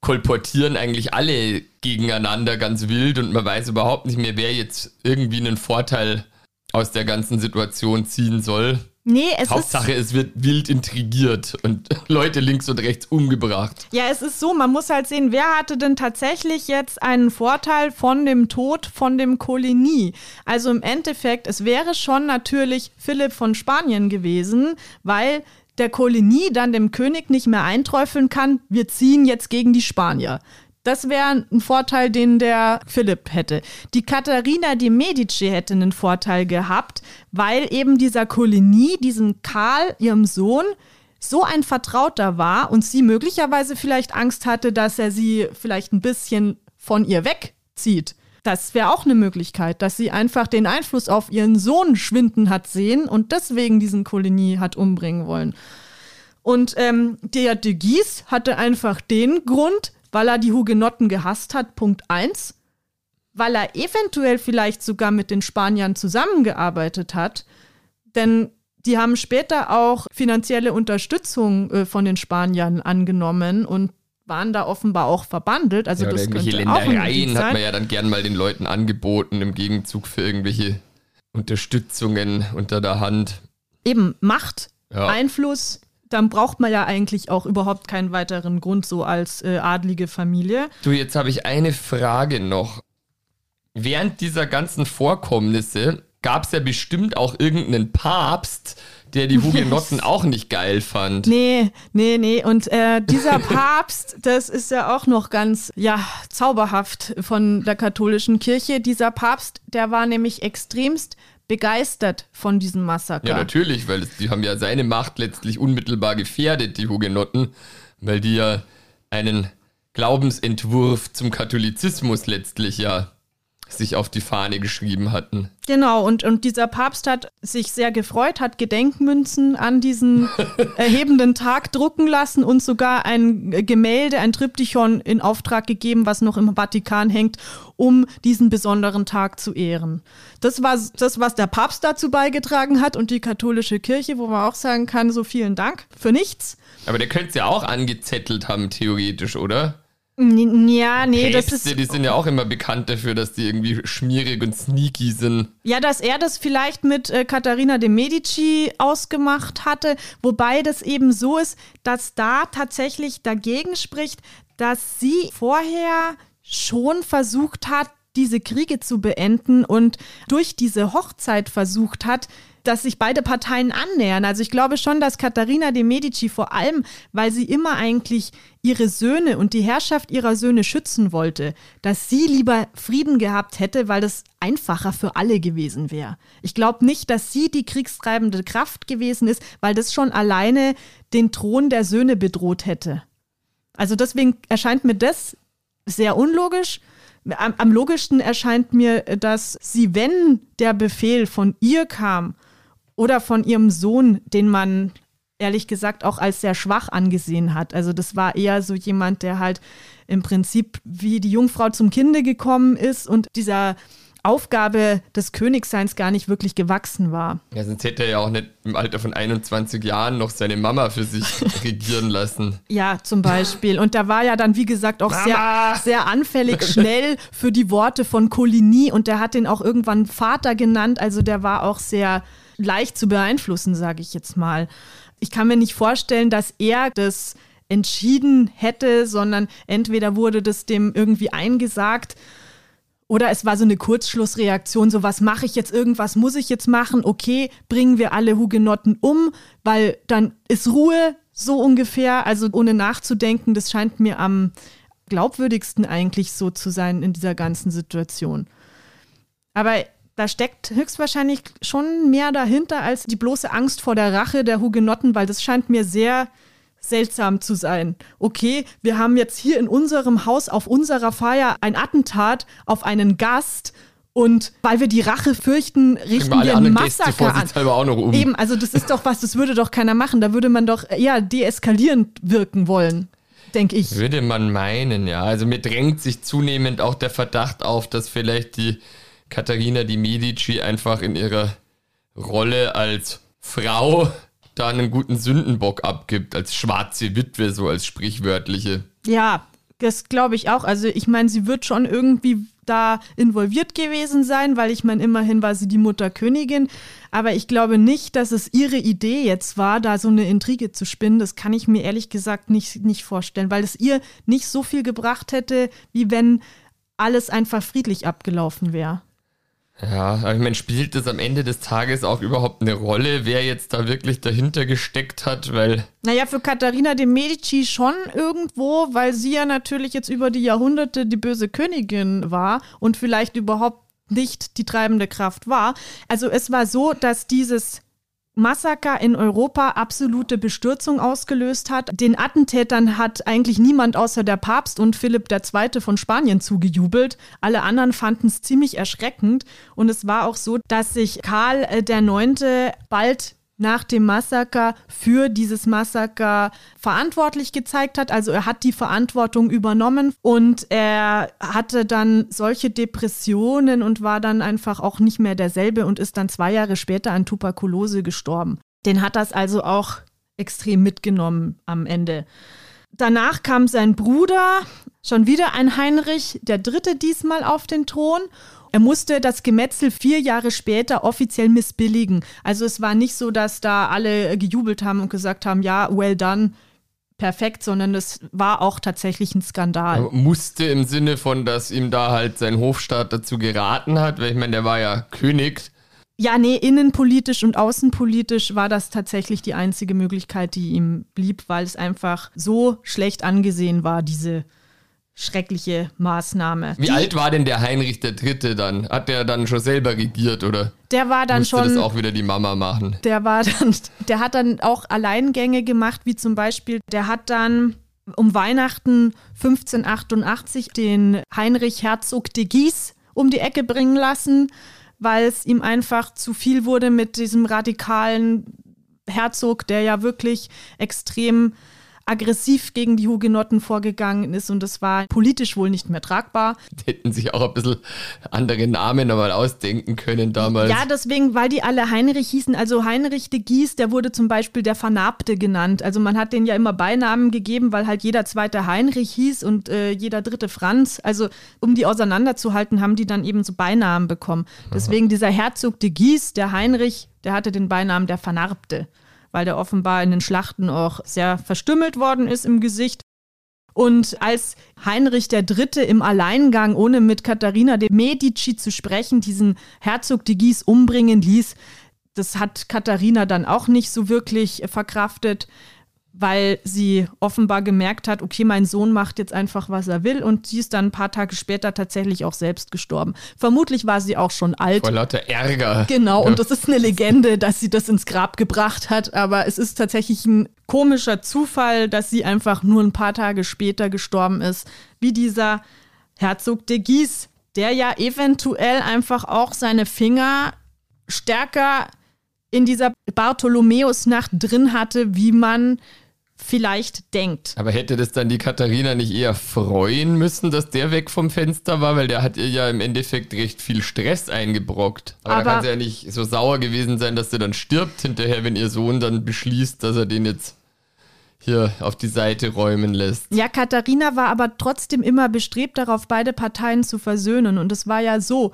kolportieren eigentlich alle gegeneinander ganz wild und man weiß überhaupt nicht mehr, wer jetzt irgendwie einen Vorteil aus der ganzen Situation ziehen soll. Nee, es Hauptsache, ist. es wird wild intrigiert und Leute links und rechts umgebracht. Ja, es ist so, man muss halt sehen, wer hatte denn tatsächlich jetzt einen Vorteil von dem Tod von dem Coligny? Also im Endeffekt, es wäre schon natürlich Philipp von Spanien gewesen, weil der Coligny dann dem König nicht mehr einträufeln kann, wir ziehen jetzt gegen die Spanier. Das wäre ein Vorteil, den der Philipp hätte. Die Katharina de Medici hätte einen Vorteil gehabt, weil eben dieser Coligny, diesem Karl, ihrem Sohn, so ein Vertrauter war und sie möglicherweise vielleicht Angst hatte, dass er sie vielleicht ein bisschen von ihr wegzieht. Das wäre auch eine Möglichkeit, dass sie einfach den Einfluss auf ihren Sohn schwinden hat sehen und deswegen diesen Coligny hat umbringen wollen. Und ähm, der de Guise hatte einfach den Grund, weil er die Hugenotten gehasst hat, Punkt 1, weil er eventuell vielleicht sogar mit den Spaniern zusammengearbeitet hat, denn die haben später auch finanzielle Unterstützung äh, von den Spaniern angenommen und waren da offenbar auch verbandelt. Also Ja, das irgendwelche Ländereien hat man ja dann gern mal den Leuten angeboten im Gegenzug für irgendwelche Unterstützungen unter der Hand. Eben Macht, Ja. Einfluss. Dann braucht man ja eigentlich auch überhaupt keinen weiteren Grund so als äh, adlige Familie. Du, jetzt habe ich eine Frage noch. Während dieser ganzen Vorkommnisse gab es ja bestimmt auch irgendeinen Papst, der die Hugenotten auch nicht geil fand. Nee, nee, nee. Und äh, dieser Papst, das ist ja auch noch ganz, ja, zauberhaft von der katholischen Kirche. Dieser Papst, der war nämlich extremst begeistert von diesem Massaker. Ja, natürlich, weil es, die haben ja seine Macht letztlich unmittelbar gefährdet, die Hugenotten, weil die ja einen Glaubensentwurf zum Katholizismus letztlich ja sich auf die Fahne geschrieben hatten. Genau, und, und dieser Papst hat sich sehr gefreut, hat Gedenkmünzen an diesen erhebenden Tag drucken lassen und sogar ein Gemälde, ein Triptychon in Auftrag gegeben, was noch im Vatikan hängt, um diesen besonderen Tag zu ehren. Das war das, was der Papst dazu beigetragen hat und die katholische Kirche, wo man auch sagen kann, so vielen Dank für nichts. Aber der könnte es ja auch angezettelt haben, theoretisch, oder? Ja, nee, das Päpste, ist. die sind ja auch immer bekannt dafür, dass die irgendwie schmierig und sneaky sind. Ja, dass er das vielleicht mit äh, Katharina de Medici ausgemacht hatte, wobei das eben so ist, dass da tatsächlich dagegen spricht, dass sie vorher schon versucht hat, diese Kriege zu beenden und durch diese Hochzeit versucht hat, dass sich beide Parteien annähern. Also ich glaube schon, dass Katharina de Medici vor allem, weil sie immer eigentlich ihre Söhne und die Herrschaft ihrer Söhne schützen wollte, dass sie lieber Frieden gehabt hätte, weil das einfacher für alle gewesen wäre. Ich glaube nicht, dass sie die kriegstreibende Kraft gewesen ist, weil das schon alleine den Thron der Söhne bedroht hätte. Also deswegen erscheint mir das sehr unlogisch. Am, am logischsten erscheint mir, dass sie, wenn der Befehl von ihr kam oder von ihrem Sohn, den man ehrlich gesagt auch als sehr schwach angesehen hat. Also das war eher so jemand, der halt im Prinzip wie die Jungfrau zum Kinde gekommen ist und dieser Aufgabe des Königseins gar nicht wirklich gewachsen war. Ja, sonst hätte er ja auch nicht im Alter von 21 Jahren noch seine Mama für sich regieren lassen. Ja, zum Beispiel. Und da war ja dann, wie gesagt, auch sehr, sehr anfällig schnell für die Worte von Coligny und der hat den auch irgendwann Vater genannt. Also der war auch sehr leicht zu beeinflussen, sage ich jetzt mal. Ich kann mir nicht vorstellen, dass er das entschieden hätte, sondern entweder wurde das dem irgendwie eingesagt oder es war so eine Kurzschlussreaktion, so was mache ich jetzt, irgendwas muss ich jetzt machen, okay, bringen wir alle Hugenotten um, weil dann ist Ruhe, so ungefähr, also ohne nachzudenken, das scheint mir am glaubwürdigsten eigentlich so zu sein in dieser ganzen Situation. Aber da steckt höchstwahrscheinlich schon mehr dahinter als die bloße Angst vor der Rache der Hugenotten, weil das scheint mir sehr seltsam zu sein. Okay, wir haben jetzt hier in unserem Haus auf unserer Feier ein Attentat auf einen Gast und weil wir die Rache fürchten, richten wir, wir ein Massaker an. Auch noch um. Eben, also das ist doch was, das würde doch keiner machen. Da würde man doch eher deeskalierend wirken wollen, denke ich. Würde man meinen, ja. Also mir drängt sich zunehmend auch der Verdacht auf, dass vielleicht die Katharina di Medici einfach in ihrer Rolle als Frau da einen guten Sündenbock abgibt, als schwarze Witwe, so als sprichwörtliche. Ja, das glaube ich auch. Also ich meine, sie wird schon irgendwie da involviert gewesen sein, weil ich meine, immerhin war sie die Mutterkönigin. Aber ich glaube nicht, dass es ihre Idee jetzt war, da so eine Intrige zu spinnen. Das kann ich mir ehrlich gesagt nicht, nicht vorstellen, weil es ihr nicht so viel gebracht hätte, wie wenn alles einfach friedlich abgelaufen wäre. Ja, ich meine, spielt das am Ende des Tages auch überhaupt eine Rolle, wer jetzt da wirklich dahinter gesteckt hat, weil. Naja, für Katharina de Medici schon irgendwo, weil sie ja natürlich jetzt über die Jahrhunderte die böse Königin war und vielleicht überhaupt nicht die treibende Kraft war. Also es war so, dass dieses Massaker in Europa absolute Bestürzung ausgelöst hat. Den Attentätern hat eigentlich niemand außer der Papst und Philipp II. von Spanien zugejubelt. Alle anderen fanden es ziemlich erschreckend. Und es war auch so, dass sich Karl IX. Äh, bald nach dem Massaker für dieses Massaker verantwortlich gezeigt hat. Also er hat die Verantwortung übernommen und er hatte dann solche Depressionen und war dann einfach auch nicht mehr derselbe und ist dann zwei Jahre später an Tuberkulose gestorben. Den hat das also auch extrem mitgenommen am Ende. Danach kam sein Bruder, schon wieder ein Heinrich, der dritte diesmal auf den Thron er musste das Gemetzel vier Jahre später offiziell missbilligen. Also es war nicht so, dass da alle gejubelt haben und gesagt haben, ja, well done, perfekt, sondern es war auch tatsächlich ein Skandal. Er musste im Sinne von, dass ihm da halt sein Hofstaat dazu geraten hat, weil ich meine, der war ja König. Ja, nee, innenpolitisch und außenpolitisch war das tatsächlich die einzige Möglichkeit, die ihm blieb, weil es einfach so schlecht angesehen war, diese schreckliche Maßnahme. Wie Die, alt war denn der Heinrich III. dann? Hat der dann schon selber regiert oder? Der war dann musste schon. das auch wieder die Mama machen. Der war dann, der hat dann auch Alleingänge gemacht, wie zum Beispiel, der hat dann um Weihnachten 1588 den Heinrich Herzog de Guise um die Ecke bringen lassen, weil es ihm einfach zu viel wurde mit diesem radikalen Herzog, der ja wirklich extrem aggressiv gegen die Hugenotten vorgegangen ist und das war politisch wohl nicht mehr tragbar. Die hätten sich auch ein bisschen andere Namen nochmal ausdenken können damals. Ja, deswegen, weil die alle Heinrich hießen. Also Heinrich de Gies, der wurde zum Beispiel der Vernarbte genannt. Also man hat den ja immer Beinamen gegeben, weil halt jeder zweite Heinrich hieß und äh, jeder dritte Franz. Also um die auseinanderzuhalten, haben die dann eben so Beinamen bekommen. Deswegen Aha. dieser Herzog de Gies, der Heinrich, der hatte den Beinamen der Vernarbte weil der offenbar in den Schlachten auch sehr verstümmelt worden ist im Gesicht. Und als Heinrich III. im Alleingang, ohne mit Katharina de Medici zu sprechen, diesen Herzog de Guise umbringen ließ, das hat Katharina dann auch nicht so wirklich verkraftet weil sie offenbar gemerkt hat, okay, mein Sohn macht jetzt einfach, was er will und sie ist dann ein paar Tage später tatsächlich auch selbst gestorben. Vermutlich war sie auch schon alt. Vor lauter Ärger. Genau, und das ist eine Legende, dass sie das ins Grab gebracht hat, aber es ist tatsächlich ein komischer Zufall, dass sie einfach nur ein paar Tage später gestorben ist, wie dieser Herzog de Guise, der ja eventuell einfach auch seine Finger stärker in dieser Bartholomäusnacht drin hatte, wie man vielleicht denkt. Aber hätte das dann die Katharina nicht eher freuen müssen, dass der weg vom Fenster war, weil der hat ihr ja im Endeffekt recht viel Stress eingebrockt. Aber, Aber da kann sie ja nicht so sauer gewesen sein, dass sie dann stirbt hinterher, wenn ihr Sohn dann beschließt, dass er den jetzt hier auf die Seite räumen lässt. Ja, Katharina war aber trotzdem immer bestrebt darauf, beide Parteien zu versöhnen. Und es war ja so,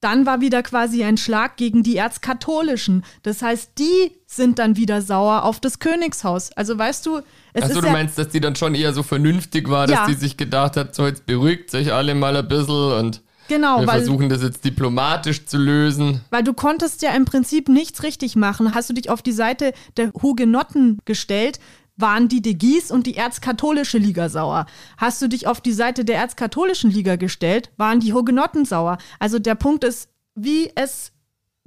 dann war wieder quasi ein Schlag gegen die Erzkatholischen. Das heißt, die sind dann wieder sauer auf das Königshaus. Also weißt du, es Achso, ist. du meinst, dass die dann schon eher so vernünftig war, dass ja. die sich gedacht hat, so jetzt beruhigt sich alle mal ein bisschen und genau, wir weil, versuchen das jetzt diplomatisch zu lösen. Weil du konntest ja im Prinzip nichts richtig machen. Hast du dich auf die Seite der Hugenotten gestellt, waren die De Guise und die erzkatholische Liga sauer. Hast du dich auf die Seite der erzkatholischen Liga gestellt, waren die Hugenotten sauer. Also der Punkt ist, wie es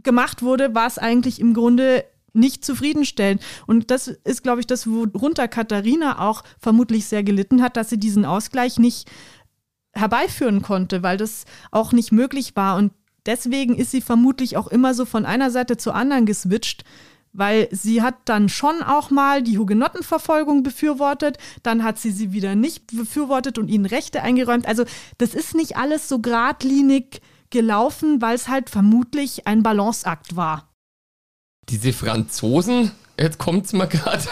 gemacht wurde, war es eigentlich im Grunde nicht zufriedenstellend. Und das ist, glaube ich, das, worunter Katharina auch vermutlich sehr gelitten hat, dass sie diesen Ausgleich nicht herbeiführen konnte, weil das auch nicht möglich war. Und deswegen ist sie vermutlich auch immer so von einer Seite zur anderen geswitcht, weil sie hat dann schon auch mal die Hugenottenverfolgung befürwortet, dann hat sie sie wieder nicht befürwortet und ihnen Rechte eingeräumt. Also das ist nicht alles so geradlinig gelaufen, weil es halt vermutlich ein Balanceakt war. Diese Franzosen, jetzt kommt es mal gerade,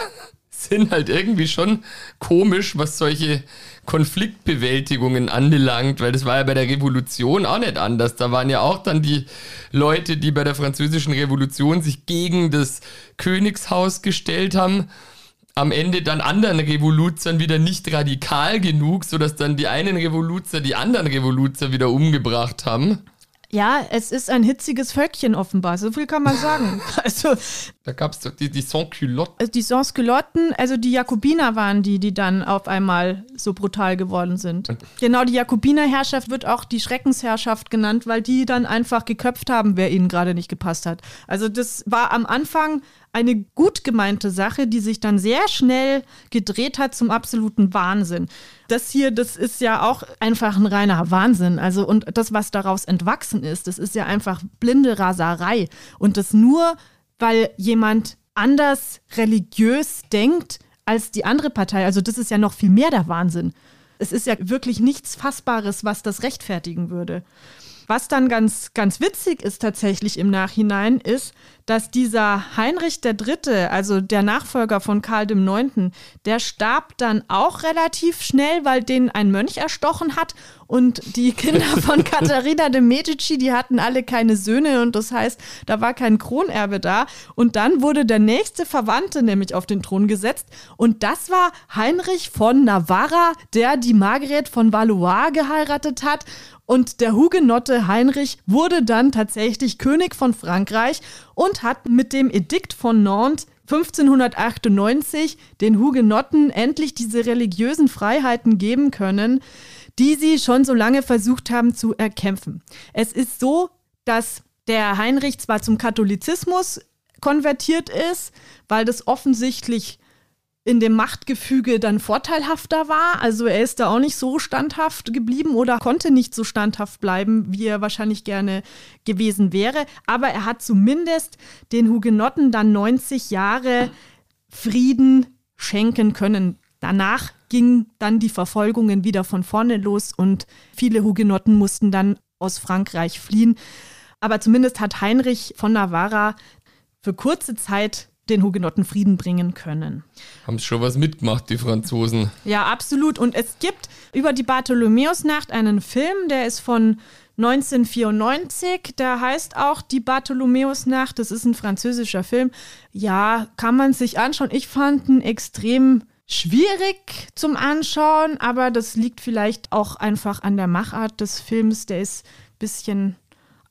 sind halt irgendwie schon komisch, was solche Konfliktbewältigungen anbelangt, weil das war ja bei der Revolution auch nicht anders. Da waren ja auch dann die Leute, die bei der französischen Revolution sich gegen das Königshaus gestellt haben am Ende dann anderen Revoluzern wieder nicht radikal genug, sodass dann die einen Revoluzer die anderen Revoluzer wieder umgebracht haben. Ja, es ist ein hitziges Völkchen offenbar, so viel kann man sagen. also, da gab es die, die Sans-Culotten. Also die Sans-Culotten, also die Jakobiner waren die, die dann auf einmal so brutal geworden sind. Genau, die Jakobinerherrschaft wird auch die Schreckensherrschaft genannt, weil die dann einfach geköpft haben, wer ihnen gerade nicht gepasst hat. Also das war am Anfang eine gut gemeinte Sache, die sich dann sehr schnell gedreht hat zum absoluten Wahnsinn. Das hier, das ist ja auch einfach ein reiner Wahnsinn. Also, und das, was daraus entwachsen ist, das ist ja einfach blinde Raserei. Und das nur, weil jemand anders religiös denkt als die andere Partei. Also, das ist ja noch viel mehr der Wahnsinn. Es ist ja wirklich nichts Fassbares, was das rechtfertigen würde. Was dann ganz, ganz witzig ist tatsächlich im Nachhinein, ist, dass dieser Heinrich III., also der Nachfolger von Karl IX., der starb dann auch relativ schnell, weil den ein Mönch erstochen hat. Und die Kinder von Katharina de Medici, die hatten alle keine Söhne und das heißt, da war kein Kronerbe da. Und dann wurde der nächste Verwandte nämlich auf den Thron gesetzt. Und das war Heinrich von Navarra, der die Margret von Valois geheiratet hat. Und der Hugenotte Heinrich wurde dann tatsächlich König von Frankreich und hat mit dem Edikt von Nantes 1598 den Hugenotten endlich diese religiösen Freiheiten geben können, die sie schon so lange versucht haben zu erkämpfen. Es ist so, dass der Heinrich zwar zum Katholizismus konvertiert ist, weil das offensichtlich in dem Machtgefüge dann vorteilhafter war. Also er ist da auch nicht so standhaft geblieben oder konnte nicht so standhaft bleiben, wie er wahrscheinlich gerne gewesen wäre. Aber er hat zumindest den Hugenotten dann 90 Jahre Frieden schenken können. Danach gingen dann die Verfolgungen wieder von vorne los und viele Hugenotten mussten dann aus Frankreich fliehen. Aber zumindest hat Heinrich von Navarra für kurze Zeit den Hugenotten Frieden bringen können. Haben schon was mitgemacht, die Franzosen. Ja, absolut. Und es gibt über die Bartholomäusnacht einen Film, der ist von 1994, der heißt auch Die Bartholomäusnacht. Das ist ein französischer Film. Ja, kann man sich anschauen. Ich fand ihn extrem schwierig zum Anschauen, aber das liegt vielleicht auch einfach an der Machart des Films. Der ist ein bisschen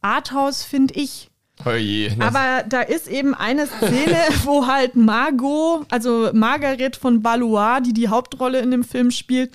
Arthouse, finde ich. Oh aber da ist eben eine Szene, wo halt Margot, also Margaret von Valois, die die Hauptrolle in dem Film spielt,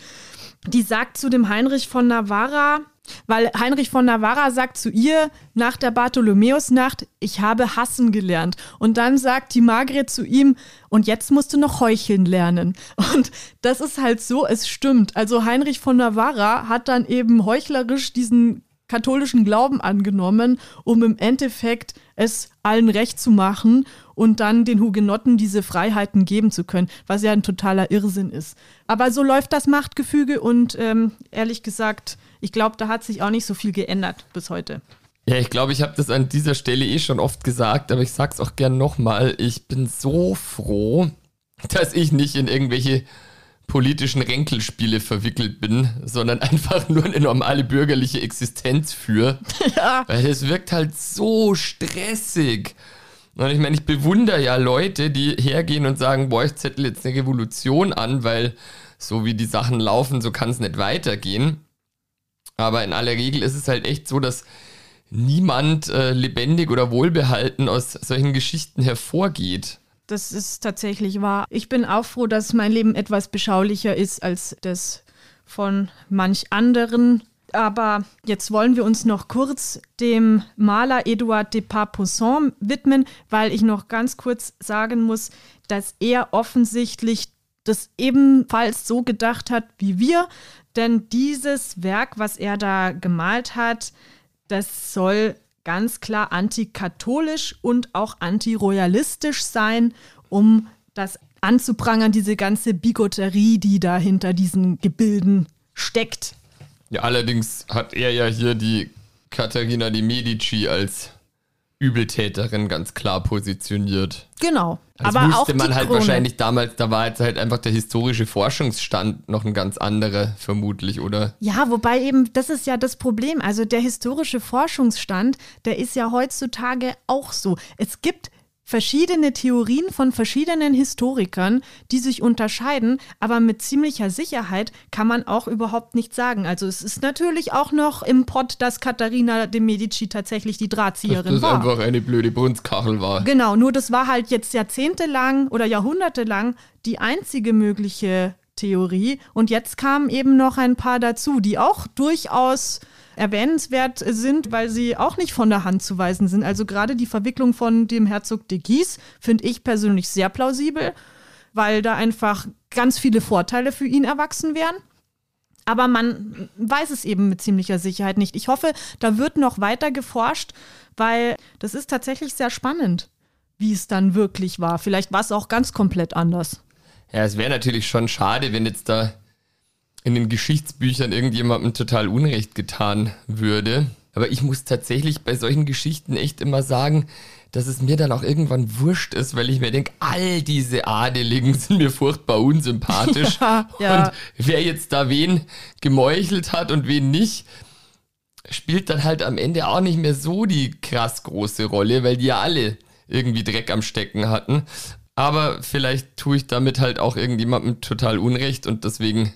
die sagt zu dem Heinrich von Navarra, weil Heinrich von Navarra sagt zu ihr nach der Bartholomäusnacht, ich habe hassen gelernt. Und dann sagt die Margret zu ihm, und jetzt musst du noch heucheln lernen. Und das ist halt so, es stimmt. Also Heinrich von Navarra hat dann eben heuchlerisch diesen katholischen Glauben angenommen, um im Endeffekt es allen recht zu machen und dann den Hugenotten diese Freiheiten geben zu können, was ja ein totaler Irrsinn ist. Aber so läuft das Machtgefüge und ähm, ehrlich gesagt, ich glaube, da hat sich auch nicht so viel geändert bis heute. Ja, ich glaube, ich habe das an dieser Stelle eh schon oft gesagt, aber ich sag's auch gern nochmal. Ich bin so froh, dass ich nicht in irgendwelche politischen Ränkelspiele verwickelt bin, sondern einfach nur eine normale bürgerliche Existenz führe. Ja. Weil es wirkt halt so stressig. Und ich meine, ich bewundere ja Leute, die hergehen und sagen, boah, ich zettel jetzt eine Revolution an, weil so wie die Sachen laufen, so kann es nicht weitergehen. Aber in aller Regel ist es halt echt so, dass niemand äh, lebendig oder wohlbehalten aus solchen Geschichten hervorgeht. Das ist tatsächlich wahr. Ich bin auch froh, dass mein Leben etwas beschaulicher ist als das von manch anderen. Aber jetzt wollen wir uns noch kurz dem Maler Edouard de Parpoussin widmen, weil ich noch ganz kurz sagen muss, dass er offensichtlich das ebenfalls so gedacht hat wie wir. Denn dieses Werk, was er da gemalt hat, das soll ganz klar antikatholisch und auch antiroyalistisch sein, um das anzuprangern, diese ganze Bigotterie, die da hinter diesen Gebilden steckt. Ja, allerdings hat er ja hier die Katharina de Medici als Übeltäterin ganz klar positioniert. Genau. Das aber wusste man halt Krone. wahrscheinlich damals, da war jetzt halt einfach der historische Forschungsstand noch ein ganz anderer, vermutlich, oder? Ja, wobei eben, das ist ja das Problem. Also der historische Forschungsstand, der ist ja heutzutage auch so. Es gibt verschiedene Theorien von verschiedenen Historikern, die sich unterscheiden, aber mit ziemlicher Sicherheit kann man auch überhaupt nichts sagen. Also es ist natürlich auch noch im Pott, dass Katharina de Medici tatsächlich die Drahtzieherin dass das war. Einfach eine blöde Brunskachel war. Genau, nur das war halt jetzt jahrzehntelang oder jahrhundertelang die einzige mögliche Theorie und jetzt kamen eben noch ein paar dazu, die auch durchaus erwähnenswert sind, weil sie auch nicht von der Hand zu weisen sind. Also gerade die Verwicklung von dem Herzog de Guise finde ich persönlich sehr plausibel, weil da einfach ganz viele Vorteile für ihn erwachsen wären. Aber man weiß es eben mit ziemlicher Sicherheit nicht. Ich hoffe, da wird noch weiter geforscht, weil das ist tatsächlich sehr spannend, wie es dann wirklich war. Vielleicht war es auch ganz komplett anders. Ja, es wäre natürlich schon schade, wenn jetzt da in den Geschichtsbüchern irgendjemandem total Unrecht getan würde. Aber ich muss tatsächlich bei solchen Geschichten echt immer sagen, dass es mir dann auch irgendwann wurscht ist, weil ich mir denke, all diese Adeligen sind mir furchtbar unsympathisch. Ja, ja. Und wer jetzt da wen gemeuchelt hat und wen nicht, spielt dann halt am Ende auch nicht mehr so die krass große Rolle, weil die ja alle irgendwie Dreck am Stecken hatten. Aber vielleicht tue ich damit halt auch irgendjemandem total Unrecht und deswegen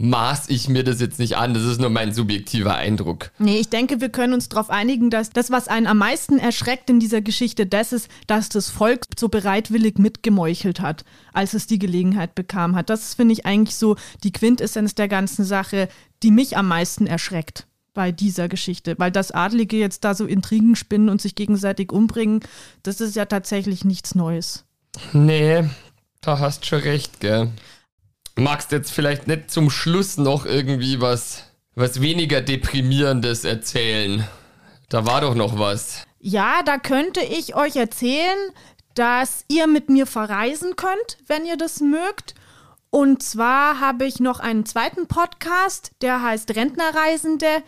maß ich mir das jetzt nicht an. Das ist nur mein subjektiver Eindruck. Nee, ich denke, wir können uns darauf einigen, dass das, was einen am meisten erschreckt in dieser Geschichte, das ist, dass das Volk so bereitwillig mitgemeuchelt hat, als es die Gelegenheit bekam hat. Das finde ich eigentlich so die Quintessenz der ganzen Sache, die mich am meisten erschreckt bei dieser Geschichte. Weil das Adlige jetzt da so Intrigen spinnen und sich gegenseitig umbringen, das ist ja tatsächlich nichts Neues. Nee, da hast schon recht, gell magst jetzt vielleicht nicht zum Schluss noch irgendwie was, was weniger deprimierendes erzählen? Da war doch noch was. Ja, da könnte ich euch erzählen, dass ihr mit mir verreisen könnt, wenn ihr das mögt. Und zwar habe ich noch einen zweiten Podcast, der heißt Rentnerreisende.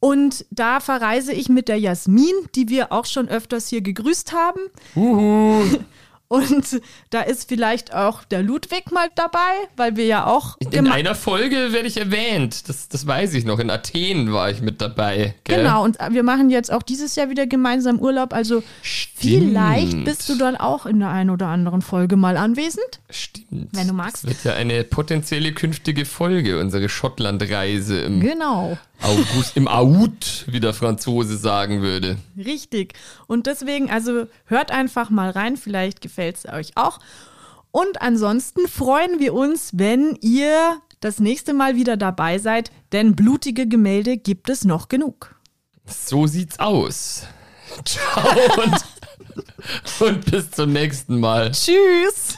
Und da verreise ich mit der Jasmin, die wir auch schon öfters hier gegrüßt haben. Uhu. Und da ist vielleicht auch der Ludwig mal dabei, weil wir ja auch. In einer Folge werde ich erwähnt. Das, das weiß ich noch. In Athen war ich mit dabei. Gell? Genau, und wir machen jetzt auch dieses Jahr wieder gemeinsam Urlaub. Also Stimmt. vielleicht bist du dann auch in der einen oder anderen Folge mal anwesend. Stimmt. wenn du magst. Das wird ja eine potenzielle künftige Folge, unsere Schottlandreise im Genau. August, im Août, wie der Franzose sagen würde. Richtig. Und deswegen, also hört einfach mal rein, vielleicht gefällt es euch auch. Und ansonsten freuen wir uns, wenn ihr das nächste Mal wieder dabei seid, denn blutige Gemälde gibt es noch genug. So sieht's aus. Ciao und, und bis zum nächsten Mal. Tschüss!